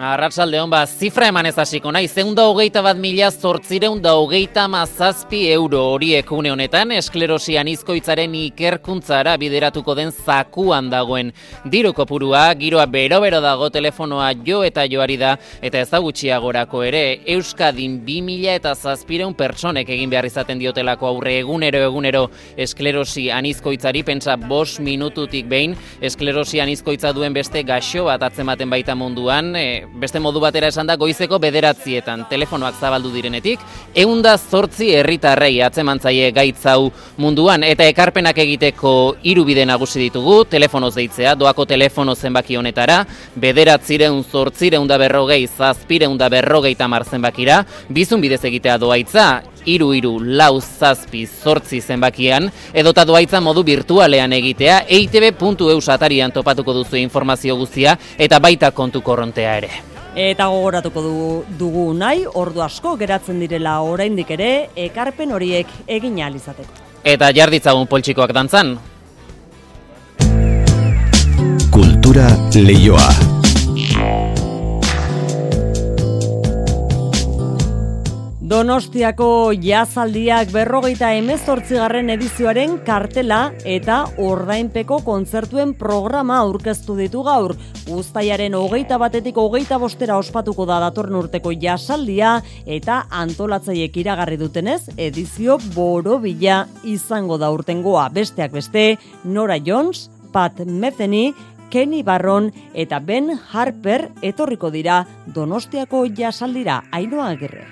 [SPEAKER 2] Arratsalde hon ba, zifra eman ez hasiko nahi, zeunda hogeita bat mila zortzireunda hogeita mazazpi euro horiek une honetan, esklerosian izkoitzaren ikerkuntzara bideratuko den zakuan dagoen. Diru kopurua, giroa bero-bero dago telefonoa jo eta joari da, eta ezagutxiagorako ere, Euskadin bi mila eta zazpireun pertsonek egin behar izaten diotelako aurre egunero egunero esklerosi anizkoitzari, pentsa bos minututik behin, esklerosi anizkoitza duen beste gaxo bat atzematen baita munduan, e, beste modu batera esan da goizeko bederatzietan telefonoak zabaldu direnetik, eunda zortzi herritarrei atzemantzaie gaitzau munduan, eta ekarpenak egiteko irubide nagusi ditugu, telefonoz deitzea, doako telefono zenbaki honetara, bederatzireun zortzireunda berrogei, zazpireunda berrogei tamar zenbakira, bizun bidez egitea doaitza, iru iru lau zazpi zortzi zenbakian, edota doaitza modu virtualean egitea, eitb.eus atarian topatuko duzu informazio guztia, eta baita kontu korrontea ere.
[SPEAKER 1] Eta gogoratuko du, dugu nahi, ordu asko geratzen direla oraindik ere, ekarpen horiek egin alizateko.
[SPEAKER 2] Eta jarditzagun poltsikoak dantzan.
[SPEAKER 22] Kultura leioa.
[SPEAKER 1] Donostiako jazaldiak berrogeita emezortzigarren edizioaren kartela eta ordainpeko kontzertuen programa aurkeztu ditu gaur. Guztaiaren hogeita batetik hogeita bostera ospatuko da datorren urteko jasaldia eta antolatzaiek iragarri dutenez edizio borobila izango da urtengoa. Besteak beste, Nora Jones, Pat Metheny, Kenny Barron eta Ben Harper etorriko dira Donostiako jasaldira Ainoa Agerre.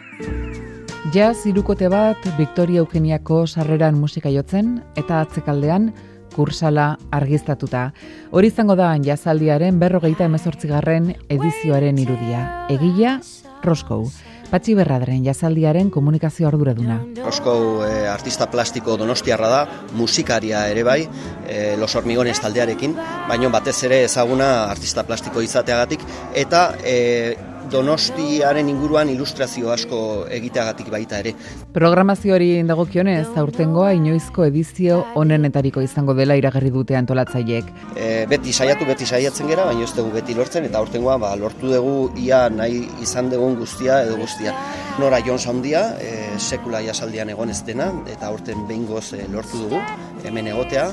[SPEAKER 46] Jazz irukote bat Victoria Eugeniako sarreran musika jotzen eta atzekaldean kursala argiztatuta. Hori izango da jazaldiaren berrogeita emezortzigarren edizioaren irudia. Egila, Roscoe. Patxi Berradren jazaldiaren komunikazio arduraduna.
[SPEAKER 47] Roscoe eh, artista plastiko donostiarra da, musikaria ere bai, eh, Los Hormigones taldearekin, baino batez ere ezaguna artista plastiko izateagatik, eta eh, Donostiaren inguruan ilustrazio asko egiteagatik baita ere.
[SPEAKER 46] Programazio hori dagokionez, aurtengoa inoizko edizio onenetariko izango dela iragarri dute antolatzaileek.
[SPEAKER 47] E, beti saiatu, beti saiatzen gera, baina ez dugu beti lortzen, eta aurtengoa ba, lortu dugu ia nahi izan dugun guztia edo guztia. Nora Jones handia, e, sekula jasaldian egon ez dena, eta aurten behingoz e, lortu dugu, hemen egotea,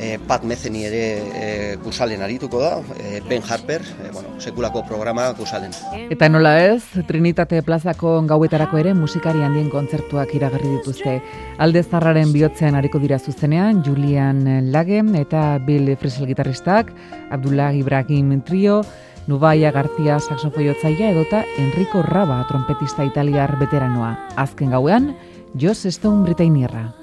[SPEAKER 47] e, Pat Mezeni ere e, kusalen arituko da, e, Ben Harper, e, bueno, sekulako programa kusalen.
[SPEAKER 46] Eta nola ez, Trinitate plazako gauetarako ere musikari handien kontzertuak iragarri dituzte. Alde zarraren bihotzean hariko dira zuzenean, Julian Lage eta Bill Frisell gitarristak, Abdullah Ibrahim Trio, Nubaia García saxofoiotzaia edota Enrico Raba trompetista italiar veteranoa. Azken gauean, Joss Stone Britainierra.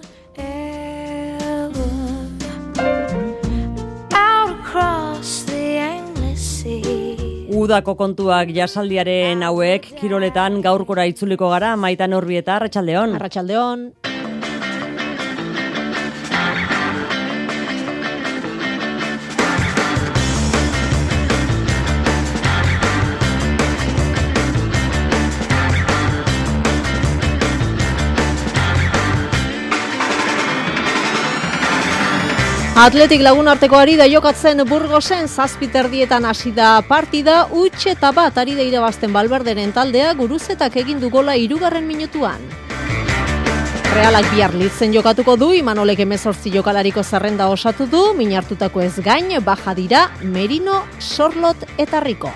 [SPEAKER 1] Udako kontuak jasaldiaren hauek kiroletan gaurkora itzuliko gara maitan horbieta arratsaldeon.
[SPEAKER 48] Arratsaldeon. Atletik lagun arteko ari da jokatzen burgosen zazpiterdietan hasi da partida, utxe eta bat ari da irabazten balberderen taldea guruzetak egin du gola irugarren minutuan. Realak bihar litzen jokatuko du, Imanolek emezortzi jokalariko zerrenda osatu du, minartutako ez gain, baja dira, Merino, Sorlot eta Riko.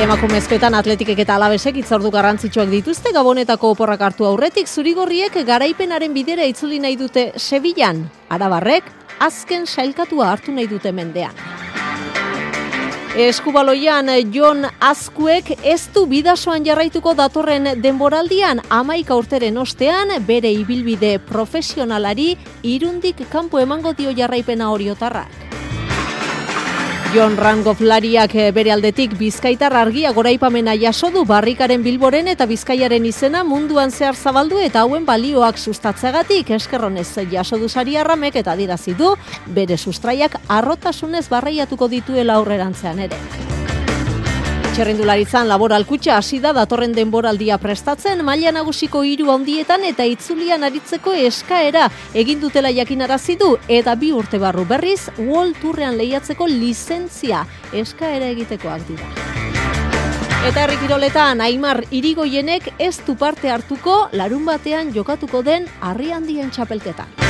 [SPEAKER 48] Emakumezkoetan atletikek eta alabesek itzordu garrantzitsuak dituzte gabonetako oporrak hartu aurretik zurigorriek garaipenaren bidera itzuli nahi dute Sevillan. Arabarrek, azken sailkatua hartu nahi dute mendean. Eskubaloian Jon Azkuek ez du bidasoan jarraituko datorren denboraldian amaika urteren ostean bere ibilbide profesionalari irundik kanpo emango dio jarraipena horiotarrak. Jon Rangof lariak eh, bere aldetik bizkaitar argia goraipamena jaso du barrikaren bilboren eta bizkaiaren izena munduan zehar zabaldu eta hauen balioak sustatzeagatik eskerronez jaso du sari arramek eta dirazi du bere sustraiak arrotasunez barraiatuko dituela aurrerantzean ere. Txerrindularitzan laboralkutxa hasi da datorren denboraldia prestatzen maila nagusiko hiru handietan eta itzulian aritzeko eskaera egin dutela jakinarazi du eta bi urte barru berriz World Tourrean lehiatzeko lizentzia eskaera egitekoak dira. Eta herrikiroletan Aimar Irigoienek ez du parte hartuko larun batean jokatuko den harri handien txapelketan.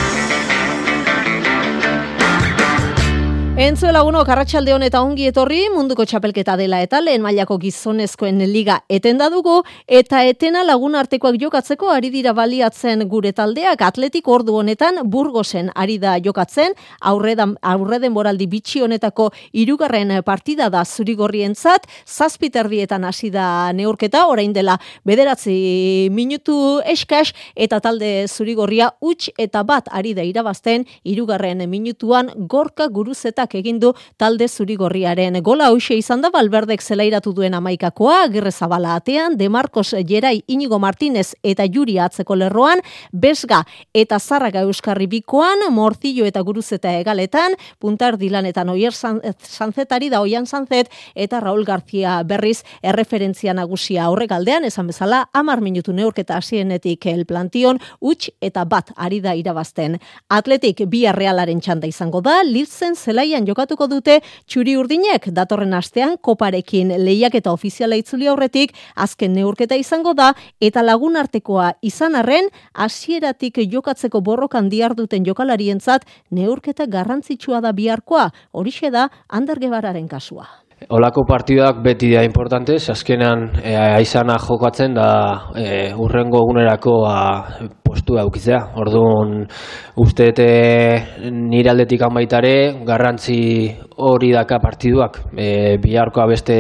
[SPEAKER 48] Entzo laguno karratxalde eta ongi etorri munduko txapelketa dela eta lehen mailako gizonezkoen liga etenda dugu eta etena lagun artekoak jokatzeko ari dira baliatzen gure taldeak. Atletik ordu honetan burgosen ari da jokatzen aurredan aurreden moraldi bitxi honetako hirugarren partida da zurigorrientzat. Zazpiterdietan hasi da neurketa orain dela bederatzi minutu eskas eta talde zurigorria huts eta bat ari da irabazten hirugarren minutuan gorka guruzetak egin du talde zurigorriaren gola hause izan da Valverdek zelairatu duen amaikakoa, Agirre Zabala atean, De Marcos Gerai Inigo Martinez eta Juri atzeko lerroan, Besga eta Zarraga Euskarri bikoan, Mortillo eta Guruzeta egaletan, Puntar Dilanetan Oier Sanzetari da Oian Sanzet eta Raul García berriz erreferentzia nagusia horregaldean, esan bezala, amar minutu neurketa hasienetik el plantion, utx eta bat ari da irabazten. Atletik bi realaren txanda izango da, Lirtzen zelaian batean jokatuko dute txuri urdinek datorren astean koparekin lehiak eta ofiziala itzuli aurretik azken neurketa izango da eta lagun artekoa izan arren hasieratik jokatzeko borrokan diarduten jokalarientzat neurketa garrantzitsua da biharkoa, horixe da Ander Gebararen kasua.
[SPEAKER 49] Olako partidak beti da importante, azkenan e, aizana jokatzen da e, urrengo egunerako a, ba, postu daukitzea. Orduan uste nire aldetik baitare garrantzi hori daka partiduak. E, biharkoa beste,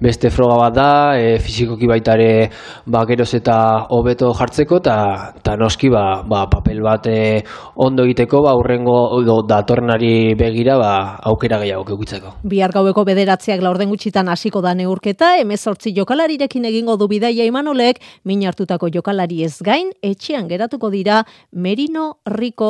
[SPEAKER 49] beste froga bat da, e, fizikoki baitare ba, geroz eta hobeto jartzeko, eta noski ba, ba, papel bat e, ondo egiteko, ba, urrengo datornari begira ba, aukera gehiago kegutzeko.
[SPEAKER 48] Bihar gaueko bederatziak laurden gutxitan hasiko da neurketa, emezortzi jokalarirekin egingo du bidaia imanolek, min hartutako jokalari ez gain, etxean geratuko dira Merino, Rico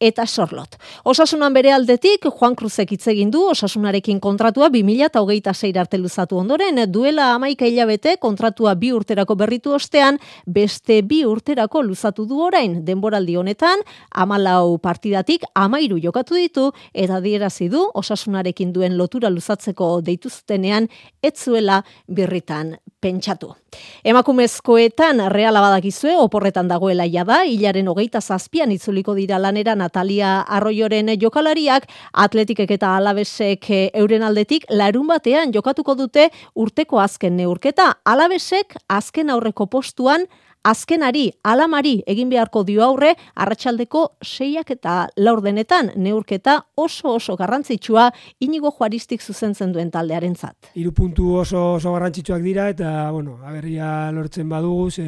[SPEAKER 48] eta Sorlot. Osasunan bere aldetik, Juan Cruzek hitz egin du osasunarekin kontratua 2026 arte luzatu ondoren, duela amaika hilabete kontratua bi urterako berritu ostean, beste bi urterako luzatu du orain, denboraldi honetan, amalau partidatik amairu jokatu ditu, eta dierazi du osasunarekin duen lotura luzatzeko deituztenean, etzuela birritan pentsatu. Emakumezkoetan reala badakizue oporretan dagoela jada, hilaren hogeita zazpian itzuliko dira lanera Natalia Arroioren jokalariak, atletikek eta alabesek eh, euren aldetik, larun batean jokatuko dute urteko azken neurketa, alabesek azken aurreko postuan, azkenari, alamari egin beharko dio aurre, arratsaldeko seiak eta laurdenetan neurketa oso oso garrantzitsua inigo juaristik zuzentzen duen taldearen zat.
[SPEAKER 50] Iru puntu oso oso garrantzitsuak dira eta, bueno, aberria lortzen badugu, ze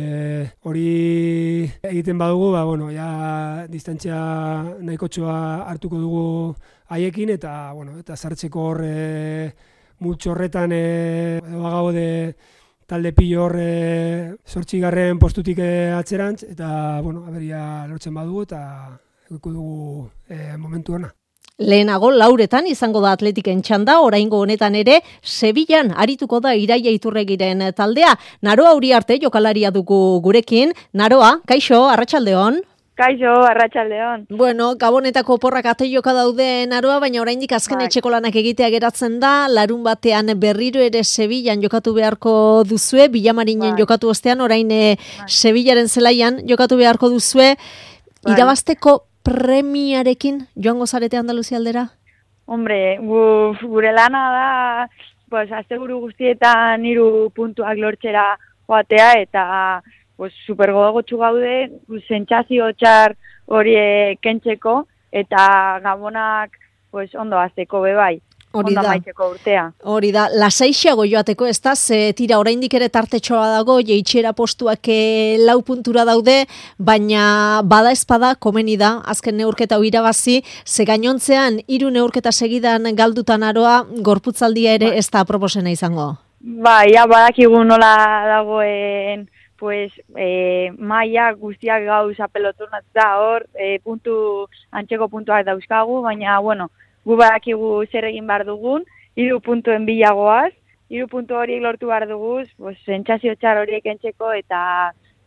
[SPEAKER 50] hori egiten badugu, ba, bueno, ja distantzia nahiko hartuko dugu haiekin eta, bueno, eta sartzeko horre multxo horretan e, gaude talde pilo horre sortxigarren postutik eh, atzerantz, eta, bueno, aberia lortzen badugu, eta eguko dugu e, momentu hona.
[SPEAKER 48] Lehenago lauretan izango da atletiken txanda, oraingo honetan ere, Sevillan arituko da iraia iturregiren taldea. Naroa hori arte jokalaria dugu gurekin. Naroa, kaixo, arratsaldeon.
[SPEAKER 51] Kaixo, arratsaldeon.
[SPEAKER 48] Bueno, Gabonetako porrak ateioka daude naroa, baina oraindik azken bai. etxeko lanak egitea geratzen da, larun batean berriro ere Sevillan jokatu beharko duzue, Bilamarinen bai. jokatu ostean, orain e, bai. Sevillaren zelaian jokatu beharko duzue, bai. irabasteko premiarekin joango zarete Andaluzia aldera?
[SPEAKER 51] Hombre, gu, gure lana da, pues, azte guztietan hiru puntuak lortzera joatea, eta pues super gogotsu gaude, sentsazio txar hori kentzeko eta gabonak pues ondo hasteko be bai. Hori da. urtea.
[SPEAKER 48] Hori da. Lasaixiago joateko, ez da, ze tira oraindik ere tartetxoa dago, jeitxera postuak e, lau puntura daude, baina bada espada, komeni da, azken neurketa irabazi, ze gainontzean, hiru neurketa segidan galdutan aroa, gorputzaldia ere ez da proposena izango.
[SPEAKER 51] Ba, ja, badakigu nola dagoen pues e, maia guztiak gauz apeloturnatza hor, e, puntu, antxeko puntuak dauzkagu, baina, bueno, gu badakigu zer egin behar dugun, iru puntuen bilagoaz, iru puntu horiek lortu behar duguz, pues, sentsazio txar horiek entxeko eta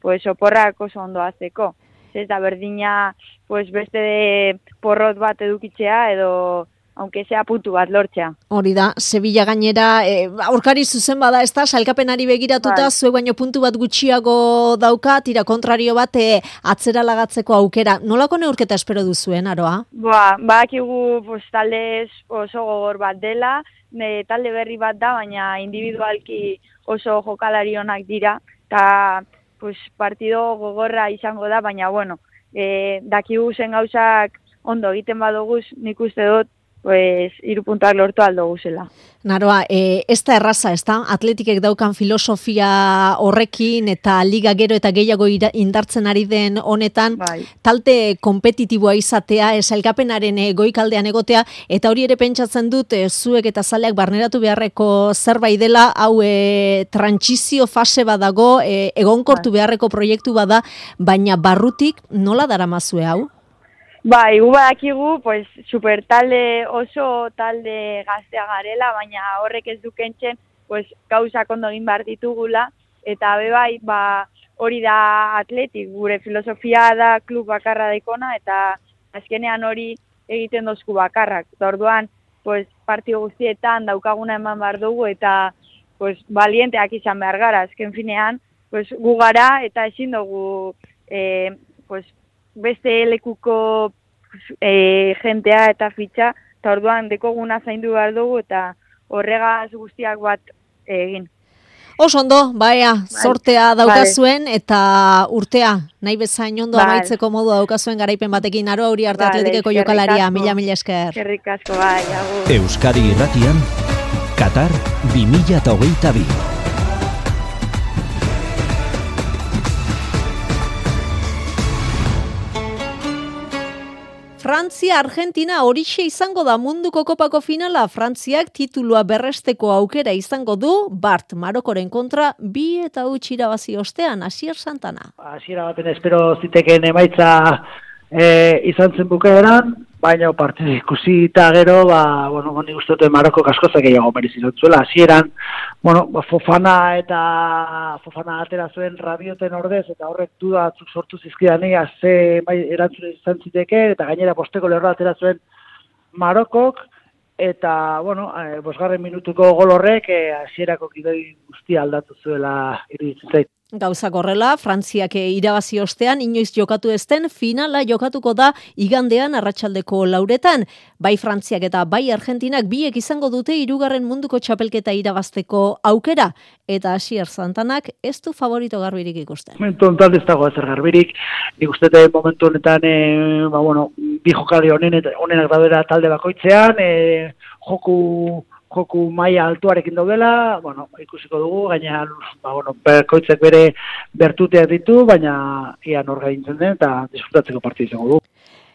[SPEAKER 51] pues, oporrak oso ondo azteko. Ez da berdina pues, beste de porrot bat edukitzea edo aunque sea puntu bat lortzea.
[SPEAKER 48] Hori da, Sevilla gainera, e, aurkari zuzen bada, ez da, salkapenari begiratuta, bai. zuek baino puntu bat gutxiago dauka, tira kontrario bat, e, atzera lagatzeko aukera. Nolako neurketa espero duzuen, aroa?
[SPEAKER 51] Ba, bakigu, pues, talde oso gogor bat dela, ne, talde berri bat da, baina individualki oso jokalari honak dira, eta pues, partido gogorra izango da, baina, bueno, e, dakigu zen gauzak ondo egiten badoguz, nik uste dut, pues, irupuntak lortu aldo guzela.
[SPEAKER 48] Naroa, e, ez da erraza, ez da? Atletikek daukan filosofia horrekin eta liga gero eta gehiago indartzen ari den honetan, bai. talte kompetitiboa izatea, esalgapenaren goikaldean egotea, eta hori ere pentsatzen dut, e, zuek eta zaleak barneratu beharreko zerbait dela, hau e, trantsizio fase badago, e, egonkortu bai. beharreko proiektu bada, baina barrutik nola dara mazue hau?
[SPEAKER 51] Bai, gu badakigu, pues, super talde oso talde gaztea garela, baina horrek ez dukentzen, pues, gauza kondo egin behar ditugula, eta be bai, ba, hori da atletik, gure filosofia da klub bakarra daikona, eta azkenean hori egiten dozku bakarrak. Eta orduan, pues, partio guztietan daukaguna eman behar dugu eta pues, balienteak izan behar gara. Azken finean, pues, gu gara eta ezin dugu e, pues, beste lekuko e, jentea eta fitxa, eta orduan dekoguna zaindu behar dugu eta horregaz guztiak bat egin.
[SPEAKER 48] Oso ondo, baia, sortea daukazuen eta urtea, nahi bezain ondo
[SPEAKER 51] Bai.
[SPEAKER 48] amaitzeko modu daukazuen garaipen batekin, aro hori arte
[SPEAKER 51] Vale,
[SPEAKER 48] atletikeko jokalaria, mila mila esker.
[SPEAKER 51] Eskerrik asko, bai.
[SPEAKER 22] Euskadi Irratian, Qatar 2022.
[SPEAKER 48] Frantzia, Argentina horixe izango da munduko kopako finala. Frantziak titulua berresteko aukera izango du, Bart Marokoren kontra, bi eta huts irabazi ostean, Asier Santana.
[SPEAKER 52] hasiera baten espero zitekeen emaitza e, izan zen bukaeran, baina partidu ikusi eta gero, ba, bueno, nik uste dute Maroko kaskoza gehiago merezi zuela. Hasieran, bueno, ba, Fofana eta Fofana atera zuen rabioten ordez, eta horrek duda sortu zizkidani, ze bai erantzun izan ziteke, eta gainera posteko lerroa atera zuen Marokok, eta, bueno, e, bosgarren minutuko gol horrek, e, hasierako kidoi guztia aldatu zuela iruditzen zait.
[SPEAKER 48] Gauzak horrela, Frantziak irabazi ostean inoiz jokatu ezten finala jokatuko da igandean arratsaldeko lauretan. Bai Frantziak eta bai Argentinak biek izango dute hirugarren munduko txapelketa irabazteko aukera. Eta Asier Santanak ez du favorito garbirik ikusten.
[SPEAKER 52] Momentu honetan ez dago ezer garbirik, nik uste momentu honetan, e, ba, bueno, bi jokali honen, eta- talde bakoitzean, e, joku joku maila altuarekin daudela, bueno, ikusiko dugu, gaina, ba, bueno, bakoitzek bere bertuteak ditu, baina ia nor gaintzen den, eta disfrutatzeko partidu izango du.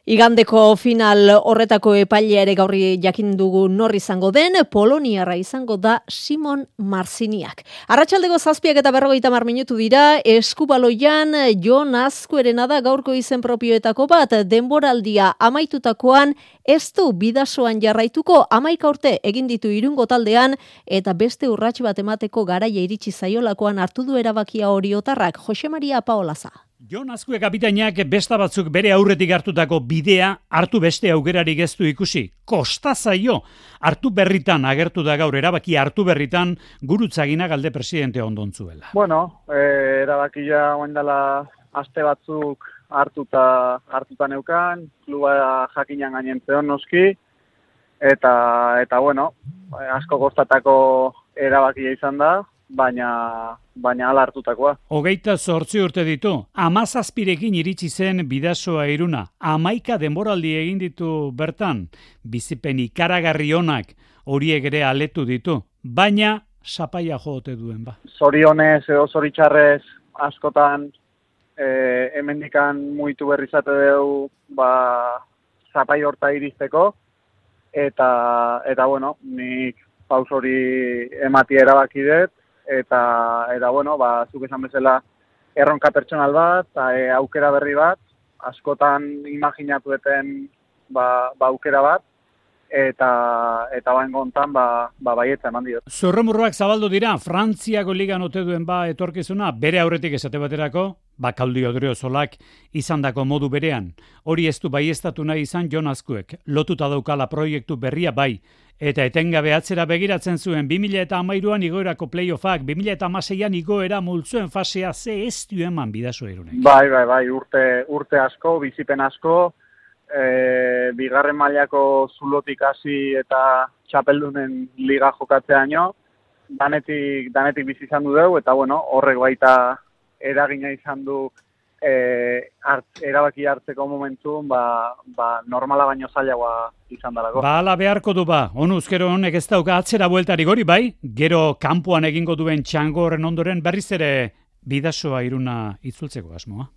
[SPEAKER 48] Igandeko final horretako epailea ere gaurri jakin dugu nor izango den, Poloniarra izango da Simon Marziniak. Arratxaldeko zazpiak eta berrogeita mar minutu dira, eskubaloian Jon Azkuerena da gaurko izen propioetako bat, denboraldia amaitutakoan ez du bidasoan jarraituko amaika urte egin ditu irungo taldean eta beste urrats bat emateko garaia iritsi zaiolakoan hartu du erabakia hori otarrak, Jose Maria Paolaza.
[SPEAKER 53] Jon Azkue kapitainak besta batzuk bere aurretik hartutako bidea hartu beste aukerarik ez du ikusi. Kosta zaio hartu berritan agertu da gaur erabaki hartu berritan gurutzagina galde presidente ondontzuela.
[SPEAKER 54] Bueno, eh, erabakia oen dela aste batzuk hartuta, hartuta neukan, kluba jakinan gainen zeon noski, eta, eta bueno, eh, asko kostatako erabakia izan da, baina, baina ala hartutakoa.
[SPEAKER 53] Hogeita zortzi urte ditu, amazazpirekin iritsi zen bidasoa iruna. Amaika denboraldi egin ditu bertan, bizipen ikaragarri onak horiek ere aletu ditu. Baina, sapaia joote duen ba.
[SPEAKER 54] Zorionez edo zoritxarrez askotan eh, hemendikan muitu berri zate dugu ba, zapai horta iristeko, eta, eta bueno, nik paus hori emati erabaki dut, eta, eta bueno, ba, zuk esan bezala erronka pertsonal bat, eta, e, aukera berri bat, askotan imaginatu eten ba, ba aukera bat, eta eta bain gontan ba, ba baietza eman diot.
[SPEAKER 53] Zurrumurruak zabaldu dira, Frantziako ligan ote duen ba etorkizuna, bere aurretik esate baterako, bakaldi odriozolak izandako modu berean. Hori ez du baiestatu nahi izan Jon Azkuek, lotuta daukala proiektu berria bai, eta etengabe atzera begiratzen zuen 2000 eta amairuan igoerako playoffak, 2000 eta amaseian igoera multzuen fasea ze ez du eman bidazo erunek.
[SPEAKER 54] Bai, bai, bai, urte, urte asko, bizipen asko, e, bigarren mailako zulotik hasi eta txapeldunen liga jokatzeaino, danetik, danetik bizi izan du dugu, eta bueno, horrek baita eragina izan du e, hart, erabaki hartzeko momentu, ba, ba, normala baino zailagoa izan dalako.
[SPEAKER 53] Ba, ala beharko du ba, onuzkero honek ez dauka atzera bueltarik hori bai, gero kanpoan egingo duen txango horren ondoren berriz ere bidasoa iruna itzultzeko asmoa.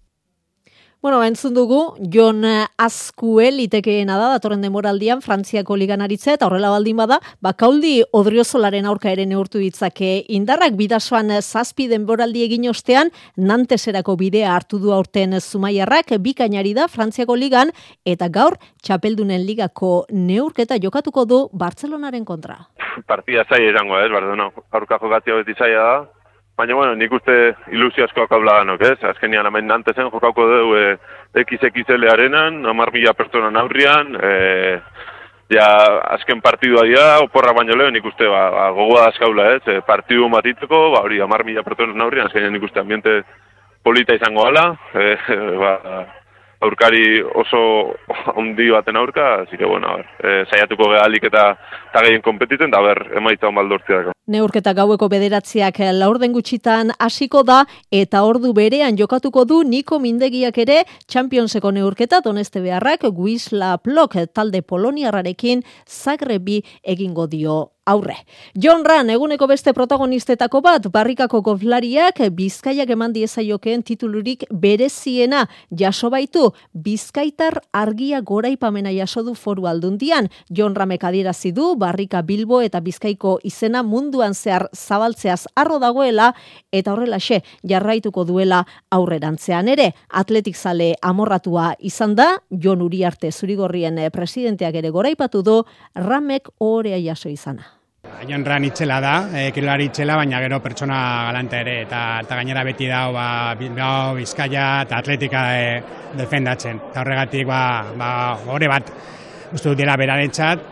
[SPEAKER 48] Bueno, entzun dugu, Jon Azkue litekeena da, datorren demoraldian, Frantziako ligan aritze, eta horrela baldin bada, bakauldi odriozolaren aurka ere neurtu ditzake indarrak bidasoan zazpi denboraldi egin ostean, nanteserako bidea hartu du aurten zumaiarrak, bikainari da Frantziako ligan, eta gaur, txapeldunen ligako neurketa jokatuko du Bartzelonaren kontra.
[SPEAKER 55] partida zai izango, ez, Barcelona. Aurka jokatzea beti zaila da. Baina, bueno, nik uste ilusio asko akaula ganok, ez? Azkenian, hemen nantezen jokako dugu e, XXL arenan, amar mila pertsonan aurrian, e, ja azken partidua dira, oporra baino lehen nik uste ba, ba, gogoa dazkaula, ez, e, partidu matitzeko, ba, hori, amar mila pertsonen aurrian, azkenean nik uste ambiente polita izango gala, e, ba, aurkari oso handi baten aurka, así que bueno, a ver, eh, saiatuko gehalik eta ta gehien konpetiten da ber emaitza on baldortzea.
[SPEAKER 48] Neurketa gaueko bederatziak laurden gutxitan hasiko da eta ordu berean jokatuko du Niko Mindegiak ere Championseko neurketa Doneste Beharrak Wisla Plok talde Poloniarrarekin Zagrebi egingo dio aurre. John Ran, eguneko beste protagonistetako bat, barrikako goflariak bizkaiak eman diezaiokeen titulurik bereziena jaso baitu, bizkaitar argia goraipamena jaso du foru aldundian. John Ramek adierazi du, barrika bilbo eta bizkaiko izena munduan zehar zabaltzeaz arro dagoela, eta horrelaxe jarraituko duela aurrerantzean ere. Atletik zale amorratua izan da, John Uriarte zurigorrien presidenteak ere goraipatu du, Ramek orea jaso izana.
[SPEAKER 39] Aion ran itxela da, e, kilolari itxela, baina gero pertsona galante ere, eta, eta gainera beti dau ba, Bilbao, Bizkaia eta Atletika e, defendatzen. Eta horregatik, ba, ba, hori bat, uste dut dira berarentzat,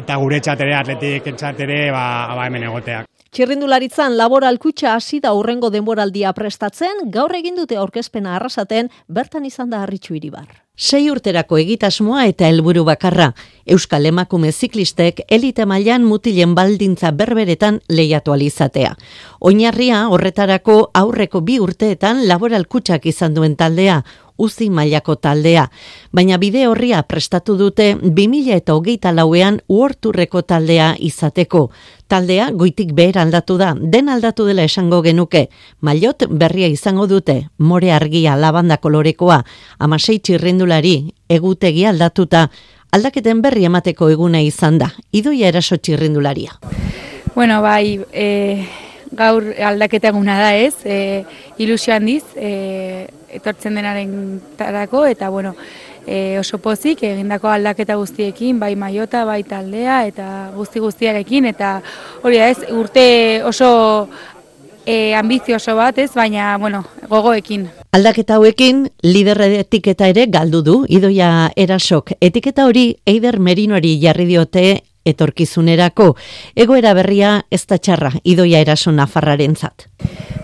[SPEAKER 39] eta gure ere, atletik entzat ere, ba, ba hemen egoteak.
[SPEAKER 48] Txirrindularitzan laboral kutsa hasi da urrengo denboraldia prestatzen, gaur egin dute aurkezpena arrasaten, bertan izan da harritxu iribar.
[SPEAKER 56] Sei urterako egitasmoa eta helburu bakarra, Euskal Emakume Ziklistek elite mailan mutilen baldintza berberetan lehiatu alizatea. Oinarria horretarako aurreko bi urteetan laboral kutsak izan duen taldea, uzi mailako taldea. Baina bide horria prestatu dute 2000 eta hogeita lauean uorturreko taldea izateko. Taldea goitik behar aldatu da, den aldatu dela esango genuke. Mailot berria izango dute, more argia labanda kolorekoa, amasei txirrindulari, egutegia aldatuta, aldaketen berri emateko eguna izan da. Idoia eraso txirrindularia.
[SPEAKER 51] Bueno, bai, e, gaur aldaketa eguna da ez, e, ilusio handiz, e, etortzen denaren tarako, eta bueno, e, oso pozik, egindako aldaketa guztiekin, bai maiota, bai taldea, eta guzti guztiarekin, eta hori da ez, urte oso e, ambizioso bat ez, baina, bueno, gogoekin.
[SPEAKER 56] Aldaketa hauekin, liderre etiketa ere galdu du, idoia erasok. Etiketa hori, Eider Merinoari jarri diote etorkizunerako. Egoera berria ez da txarra, idoia eraso nafarraren zat.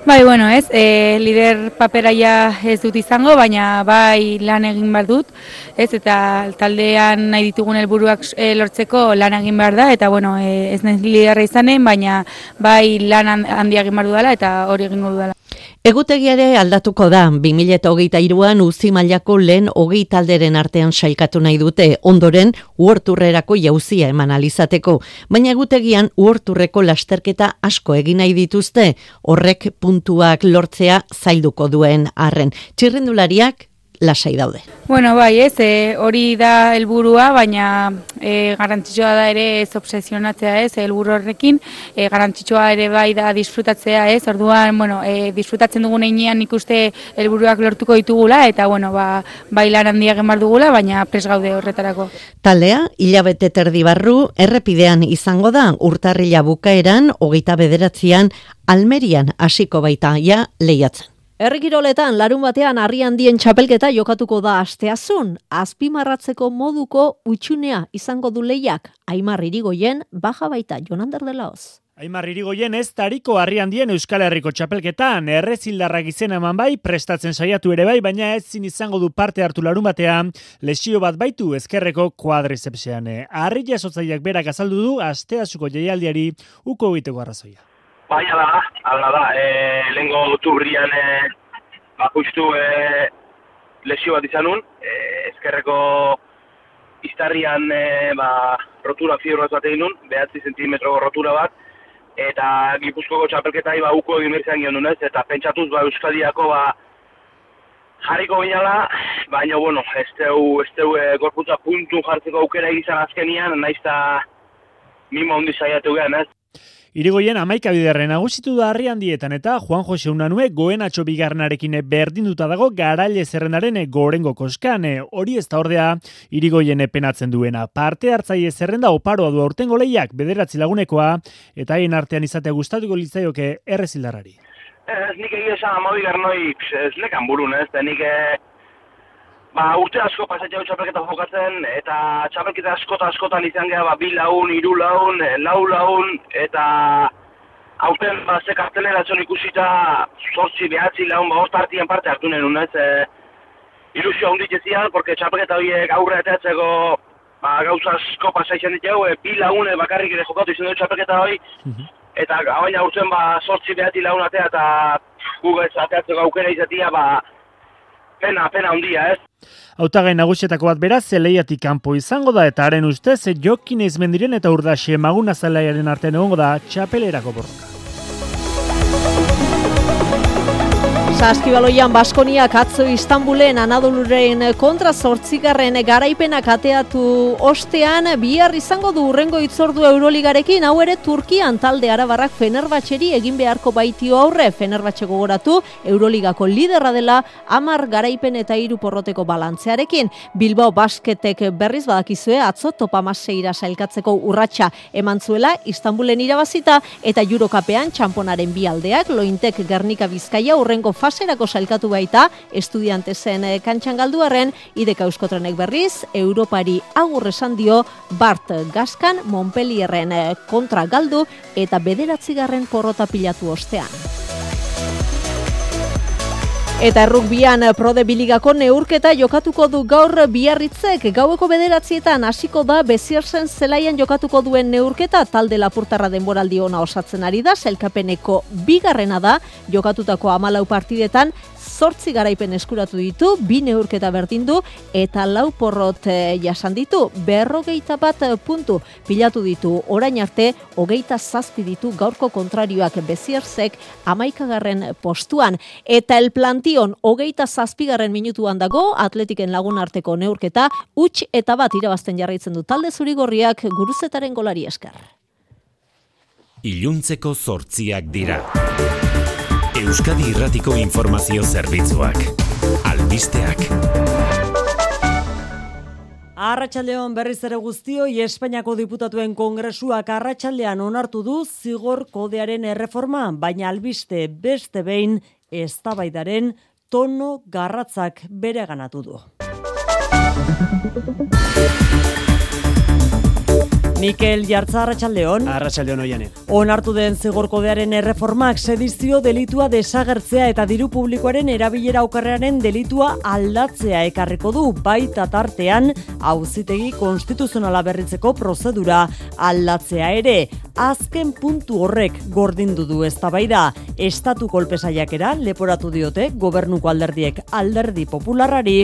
[SPEAKER 51] Bai, bueno, ez, e, lider paperaia ez dut izango, baina bai lan egin behar dut, ez, eta taldean nahi ditugun helburuak e, lortzeko lan egin behar da, eta bueno, e, ez nahi liderra izanen, baina bai lan handia egin behar dudala, eta hori egin dudala.
[SPEAKER 56] Egutegiare aldatuko da, 2008an uzi mailako lehen hogei talderen artean sailkatu nahi dute, ondoren uorturrerako jauzia eman alizateko, baina egutegian uorturreko lasterketa asko egin nahi dituzte, horrek puntuak lortzea zailduko duen arren. Txirrendulariak lasai daude.
[SPEAKER 51] Bueno, bai, ez, e, hori da helburua, baina e, garrantzitsua da ere ez obsesionatzea ez, helburu horrekin, e, garrantzitsua ere bai da disfrutatzea ez, orduan, bueno, e, disfrutatzen dugun einean ikuste helburuak lortuko ditugula, eta, bueno, ba, bai lan handiak emar dugula, baina pres gaude horretarako.
[SPEAKER 56] Taldea, hilabete terdi barru, errepidean izango da, urtarrila bukaeran, hogeita bederatzean, Almerian hasiko baita ja lehiatzen.
[SPEAKER 48] Errikiroletan, larun batean harri handien txapelketa jokatuko da asteazun, azpimarratzeko moduko utxunea izango du lehiak, Aimar Irigoyen, baja baita Jonander de Laoz.
[SPEAKER 57] Aimar Irigoyen ez tariko harri handien Euskal Herriko txapelketan, errezildarrak izena eman bai, prestatzen saiatu ere bai, baina ez zin izango du parte hartu larun batean, lesio bat baitu ezkerreko kuadrizepsean. Harri jasotzaiak berak azaldu du, asteazuko jaialdiari uko egiteko arrazoia.
[SPEAKER 58] Bai, ala ala da. E, Lengo turrian e, ba, justu e, lesio bat izan nun. E, ezkerreko iztarrian e, ba, rotura fibro bat egin nun, behatzi zentimetro rotura bat. Eta gipuzkoko txapelketai ba, uko egin bertzen gion eta pentsatuz ba, Euskadiako ba, jarriko binala, baina, bueno, ez teu, ez teu e, gorputza puntu jartzeko aukera egizan azkenian, naiz eta mimo hondi saiatu gehan, ez?
[SPEAKER 57] Irigoien amaika biderren nagusitu da harri handietan eta Juan Jose Unanue goen atxo bigarnarekin berdinduta dago garaile zerrenaren gorengo koskan. Hori ez da ordea Irigoien penatzen duena. Parte hartzaile zerrenda oparoa du aurtengo lehiak bederatzi lagunekoa eta haien artean izatea gustatuko litzaioke errezildarrari.
[SPEAKER 58] Ez nik egia esan amabi garnoi ez nekan burun ez, nik ba, urte asko pasatzea txapelketa jokatzen, eta txapelketa askota askotan izan geha, ba, bi laun, iru laun, eh, lau laun, eta hauten, ba, ze kartelera zon ikusita, sortzi, behatzi laun, ba, host partien parte hartu nenun, ez, e, ilusio handit ezian, porque txapelketa horiek aurre eteatzeko, ba, gauza asko pasatzen ditu, e, bi laune bakarrik ere jokatu izan du txapelketa hori, eta baina urtzen, ba, sortzi, behatzi laun atea, eta guk ez ateatzeko aukera izatia, ba, pena, pena handia, ez?
[SPEAKER 59] Hautagai nagusietako bat beraz, zeleiatik kanpo izango da eta haren ustez, jokin izmendiren eta urdaxe maguna zelaiaren artean egongo da txapelerako borroka.
[SPEAKER 48] Saskibaloian Baskoniak atzo Istanbulen Anadoluren kontra zortzigarren garaipenak ateatu ostean bihar izango du urrengo itzordu Euroligarekin. Hau ere Turkian talde arabarrak Fenerbahçeri egin beharko baitio aurre. Fenerbahçe gogoratu Euroligako liderra dela amar garaipen eta hiru porroteko balantzearekin. Bilbao Basketek berriz badakizue atzo topa maseira sailkatzeko urratsa eman zuela Istanbulen irabazita. Eta Eurokapean txamponaren bi aldeak Lointek Gernika Bizkaia urrengo faserako sailkatu baita estudiantesen eh, kantxan galduarren ideka euskotrenek berriz Europari agur esan dio Bart Gaskan Montpellierren eh, kontra galdu eta bederatzigarren porrota pilatu ostean. Eta errukbian prode biligako neurketa jokatuko du gaur biarritzek. Gaueko bederatzietan hasiko da beziersen zelaian jokatuko duen neurketa. Talde lapurtarra denboraldi ona osatzen ari da, selkapeneko bigarrena da. Jokatutako amalau partidetan zortzi garaipen eskuratu ditu, bi neurketa berdin du eta lau porrot eh, jasan ditu, berrogeita bat puntu pilatu ditu orain arte, hogeita zazpi ditu gaurko kontrarioak bezierzek amaikagarren postuan. Eta el plantion hogeita zazpigarren minutuan dago, atletiken lagun arteko neurketa, huts eta bat irabazten jarraitzen du talde zurigorriak guruzetaren golari esker.
[SPEAKER 22] Iluntzeko zortziak dira. Euskadi Irratiko Informazio Zerbitzuak. Albisteak.
[SPEAKER 1] Arratxaldeon berriz ere guztioi Espainiako diputatuen kongresuak arratsaldean onartu du zigor kodearen erreforma, baina albiste beste behin eztabaidaren tono garratzak bere ganatu du. Mikel Jartza Arratsaldeon.
[SPEAKER 4] Arratsaldeon oiane.
[SPEAKER 1] Onartu den zigorkodearen erreformak sedizio delitua desagertzea eta diru publikoaren erabilera okerrearen delitua aldatzea ekarriko du baita tartean auzitegi konstituzionala berritzeko prozedura aldatzea ere. Azken puntu horrek gordindu du eztabaida. Estatu kolpesaiakera leporatu diote gobernuko alderdiek alderdi popularrari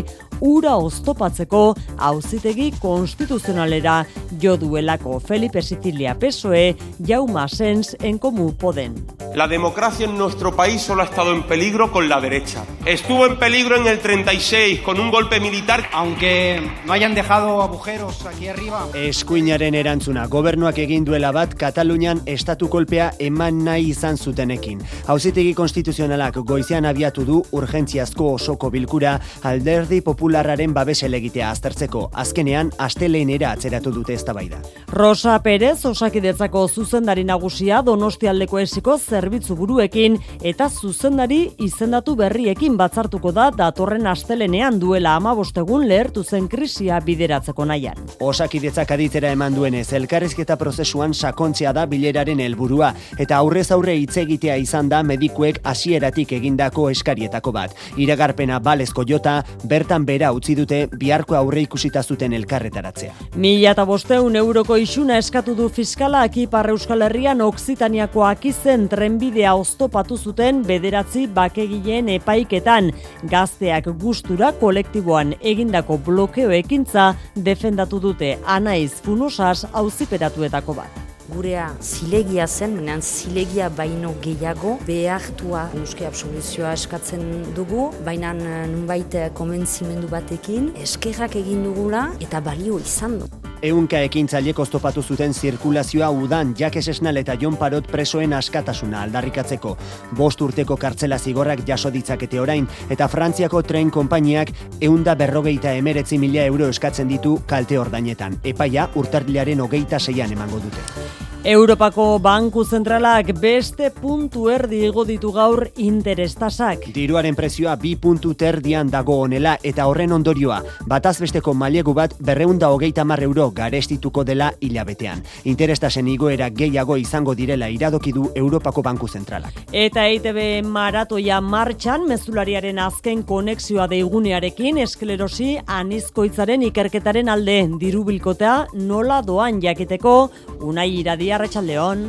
[SPEAKER 1] ura oztopatzeko auzitegi konstituzionalera jo duelako Felipe Sicilia PSOE, Jauma Sens en Comú Poden.
[SPEAKER 5] La democracia en nuestro país solo ha estado en peligro con la derecha. Estuvo en peligro en el 36 con un golpe militar.
[SPEAKER 60] Aunque no hayan dejado agujeros aquí arriba.
[SPEAKER 4] Eskuinaren erantzuna, gobernuak egin duela bat Katalunian estatu kolpea eman nahi izan zutenekin. Hauzitegi konstituzionalak goizean abiatu du urgentziazko osoko bilkura alderdi popularraren babes elegitea aztertzeko. Azkenean, asteleinera atzeratu dute eztabaida.
[SPEAKER 1] Rosa Perez osakidetzako zuzendari nagusia Donostialdeko esiko zerbitzu buruekin eta zuzendari izendatu berriekin batzartuko da datorren astelenean duela amabostegun lehertu zen krisia bideratzeko nahian.
[SPEAKER 4] Osakidetzak aditzera eman duenez, elkarrizketa prozesuan sakontzea da bileraren helburua eta aurrez aurre hitz egitea izan da medikuek hasieratik egindako eskarietako bat. Iragarpena balezko jota, bertan bera utzi dute biharko aurre ikusita zuten elkarretaratzea.
[SPEAKER 1] Mila eta bosteun euroko isuna eskatu du fiskala Ipar Euskal Herrian Oksitaniako akizen trenbidea oztopatu zuten bederatzi bakegileen epaiketan. Gazteak gustura kolektiboan egindako blokeo ekintza defendatu dute anaiz funosas auziperatuetako bat.
[SPEAKER 7] Gurea zilegia zen, menan zilegia baino gehiago behartua nuske absoluzioa eskatzen dugu, baina nunbait konbentzimendu batekin eskerrak egin dugula eta balio izan du.
[SPEAKER 4] Eunka ekintzailek oztopatu zuten zirkulazioa udan Jakes Esnal eta Jon Parot presoen askatasuna aldarrikatzeko. Bost urteko kartzela zigorrak jaso ditzakete orain eta Frantziako tren konpainiak eunda berrogeita emeretzi mila euro eskatzen ditu kalte ordainetan. Epaia urtarrilaren hogeita seian emango dute.
[SPEAKER 1] Europako Banku Zentralak beste puntu erdi igo ditu gaur interestasak.
[SPEAKER 4] Diruaren prezioa bi puntu terdian dago honela eta horren ondorioa, bataz besteko mailegu bat berreunda hogeita mar euro garestituko dela hilabetean. Interestasen igoera gehiago izango direla iradoki du Europako Banku Zentralak.
[SPEAKER 1] Eta EITB maratoia martxan mezulariaren azken konexioa deigunearekin esklerosi anizkoitzaren ikerketaren alde dirubilkotea nola doan jakiteko unai iradia Arratsaldeon.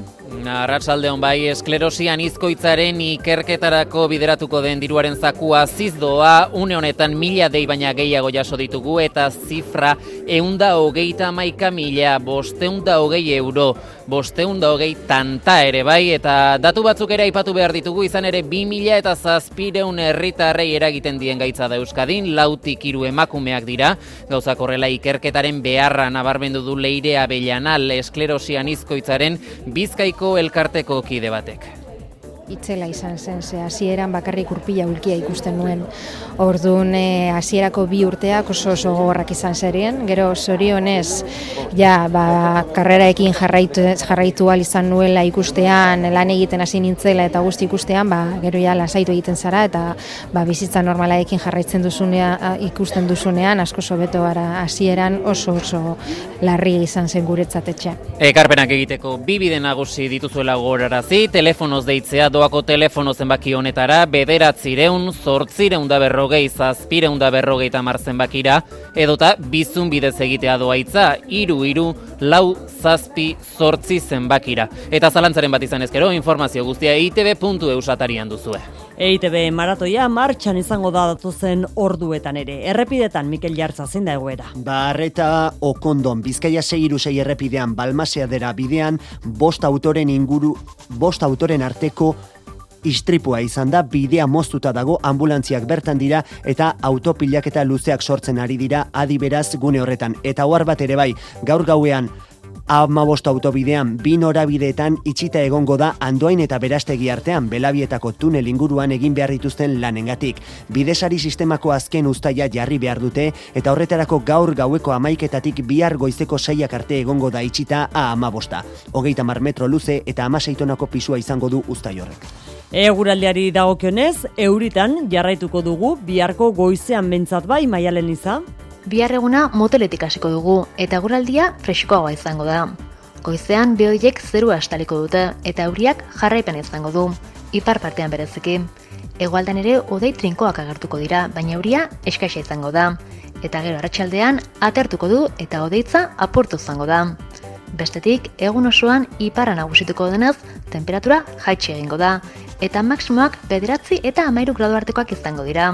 [SPEAKER 2] Arratsaldeon bai, esklerosian izkoitzaren ikerketarako bideratuko den diruaren zakua zizdoa, une honetan mila dei baina gehiago jaso ditugu eta zifra eunda hogeita maika mila, bosteunda hogei euro, bosteunda hogei tanta ere bai, eta datu batzuk ere aipatu behar ditugu izan ere bi mila eta zazpireun herritarrei eragiten dien gaitza da Euskadin, lautik hiru emakumeak dira, gauzak horrela ikerketaren beharra nabarmendu du leirea belanal esklerosian izkoitzaren bizkaiko elkarteko kide batek
[SPEAKER 61] itzela izan zen, ze hasieran bakarrik urpila ulkia ikusten nuen. Orduan e, hasierako bi urteak oso oso gogorrak izan zerien, gero zorionez ja, ba, karreraekin jarraitu, jarraitu izan nuela ikustean, lan egiten hasi nintzela eta guzti ikustean, ba, gero ja lasaitu egiten zara eta ba, bizitza normalaekin jarraitzen duzunea, ikusten duzunean, asko sobeto gara hasieran oso oso larri izan zen guretzat etxe.
[SPEAKER 2] Ekarpenak egiteko bi bide nagusi dituzuela gogorarazi, telefonoz deitzea doako telefono zenbaki honetara, bederatzireun, zortzireun da berrogei, zazpireun da berrogei tamar zenbakira, edota bizun bidez egitea doaitza, iru, iru, lau, zazpi, zortzi zenbakira. Eta zalantzaren bat izan ezkero, informazio guztia itb.eusatarian duzue.
[SPEAKER 1] EITB maratoia martxan izango da zen orduetan ere. Errepidetan Mikel Jartza zein da egoera.
[SPEAKER 4] Barreta Okondon Bizkaia 6 errepidean Balmasea dera bidean bost autoren inguru bost autoren arteko istripua izan da bidea moztuta dago ambulantziak bertan dira eta autopilak eta luzeak sortzen ari dira adiberaz gune horretan eta ohar bat ere bai gaur gauean Amabost autobidean bi norabideetan itxita egongo da andoain eta berastegi artean belabietako tunel inguruan egin behar dituzten lanengatik. Bidesari sistemako azken ustaia jarri behar dute eta horretarako gaur gaueko amaiketatik bihar goizeko saiak arte egongo da itxita a amabosta. Hogeita mar metro luze eta amaseitonako pisua izango du ustai horrek.
[SPEAKER 1] Eguraldiari dagokionez, euritan jarraituko dugu biharko goizean bentsat bai maialen iza.
[SPEAKER 10] Bihar eguna moteletik hasiko dugu eta guraldia freskoagoa izango da. Goizean behoiek zerua astaliko dute eta euriak jarraipen izango du, ipar partean bereziki. Egoaldan ere odei trinkoak agertuko dira, baina euria eskaisa izango da. Eta gero arratsaldean atertuko du eta odeitza aportu izango da. Bestetik, egun osoan iparra nagusituko denez, temperatura jaitxe egingo da, eta maksimoak bederatzi eta amairu gradu artekoak izango dira.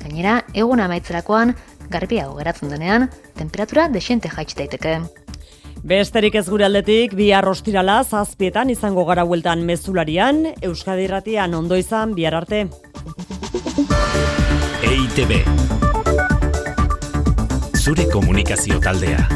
[SPEAKER 10] Gainera, egun amaitzerakoan, garbiago geratzen denean, temperatura desente jaitsi daiteke.
[SPEAKER 1] Besterik ez gure aldetik, bi arrostirala zazpietan izango gara hueltan mezularian, Euskadi Irratian ondo izan, bihar arte.
[SPEAKER 22] EITB Zure komunikazio taldea.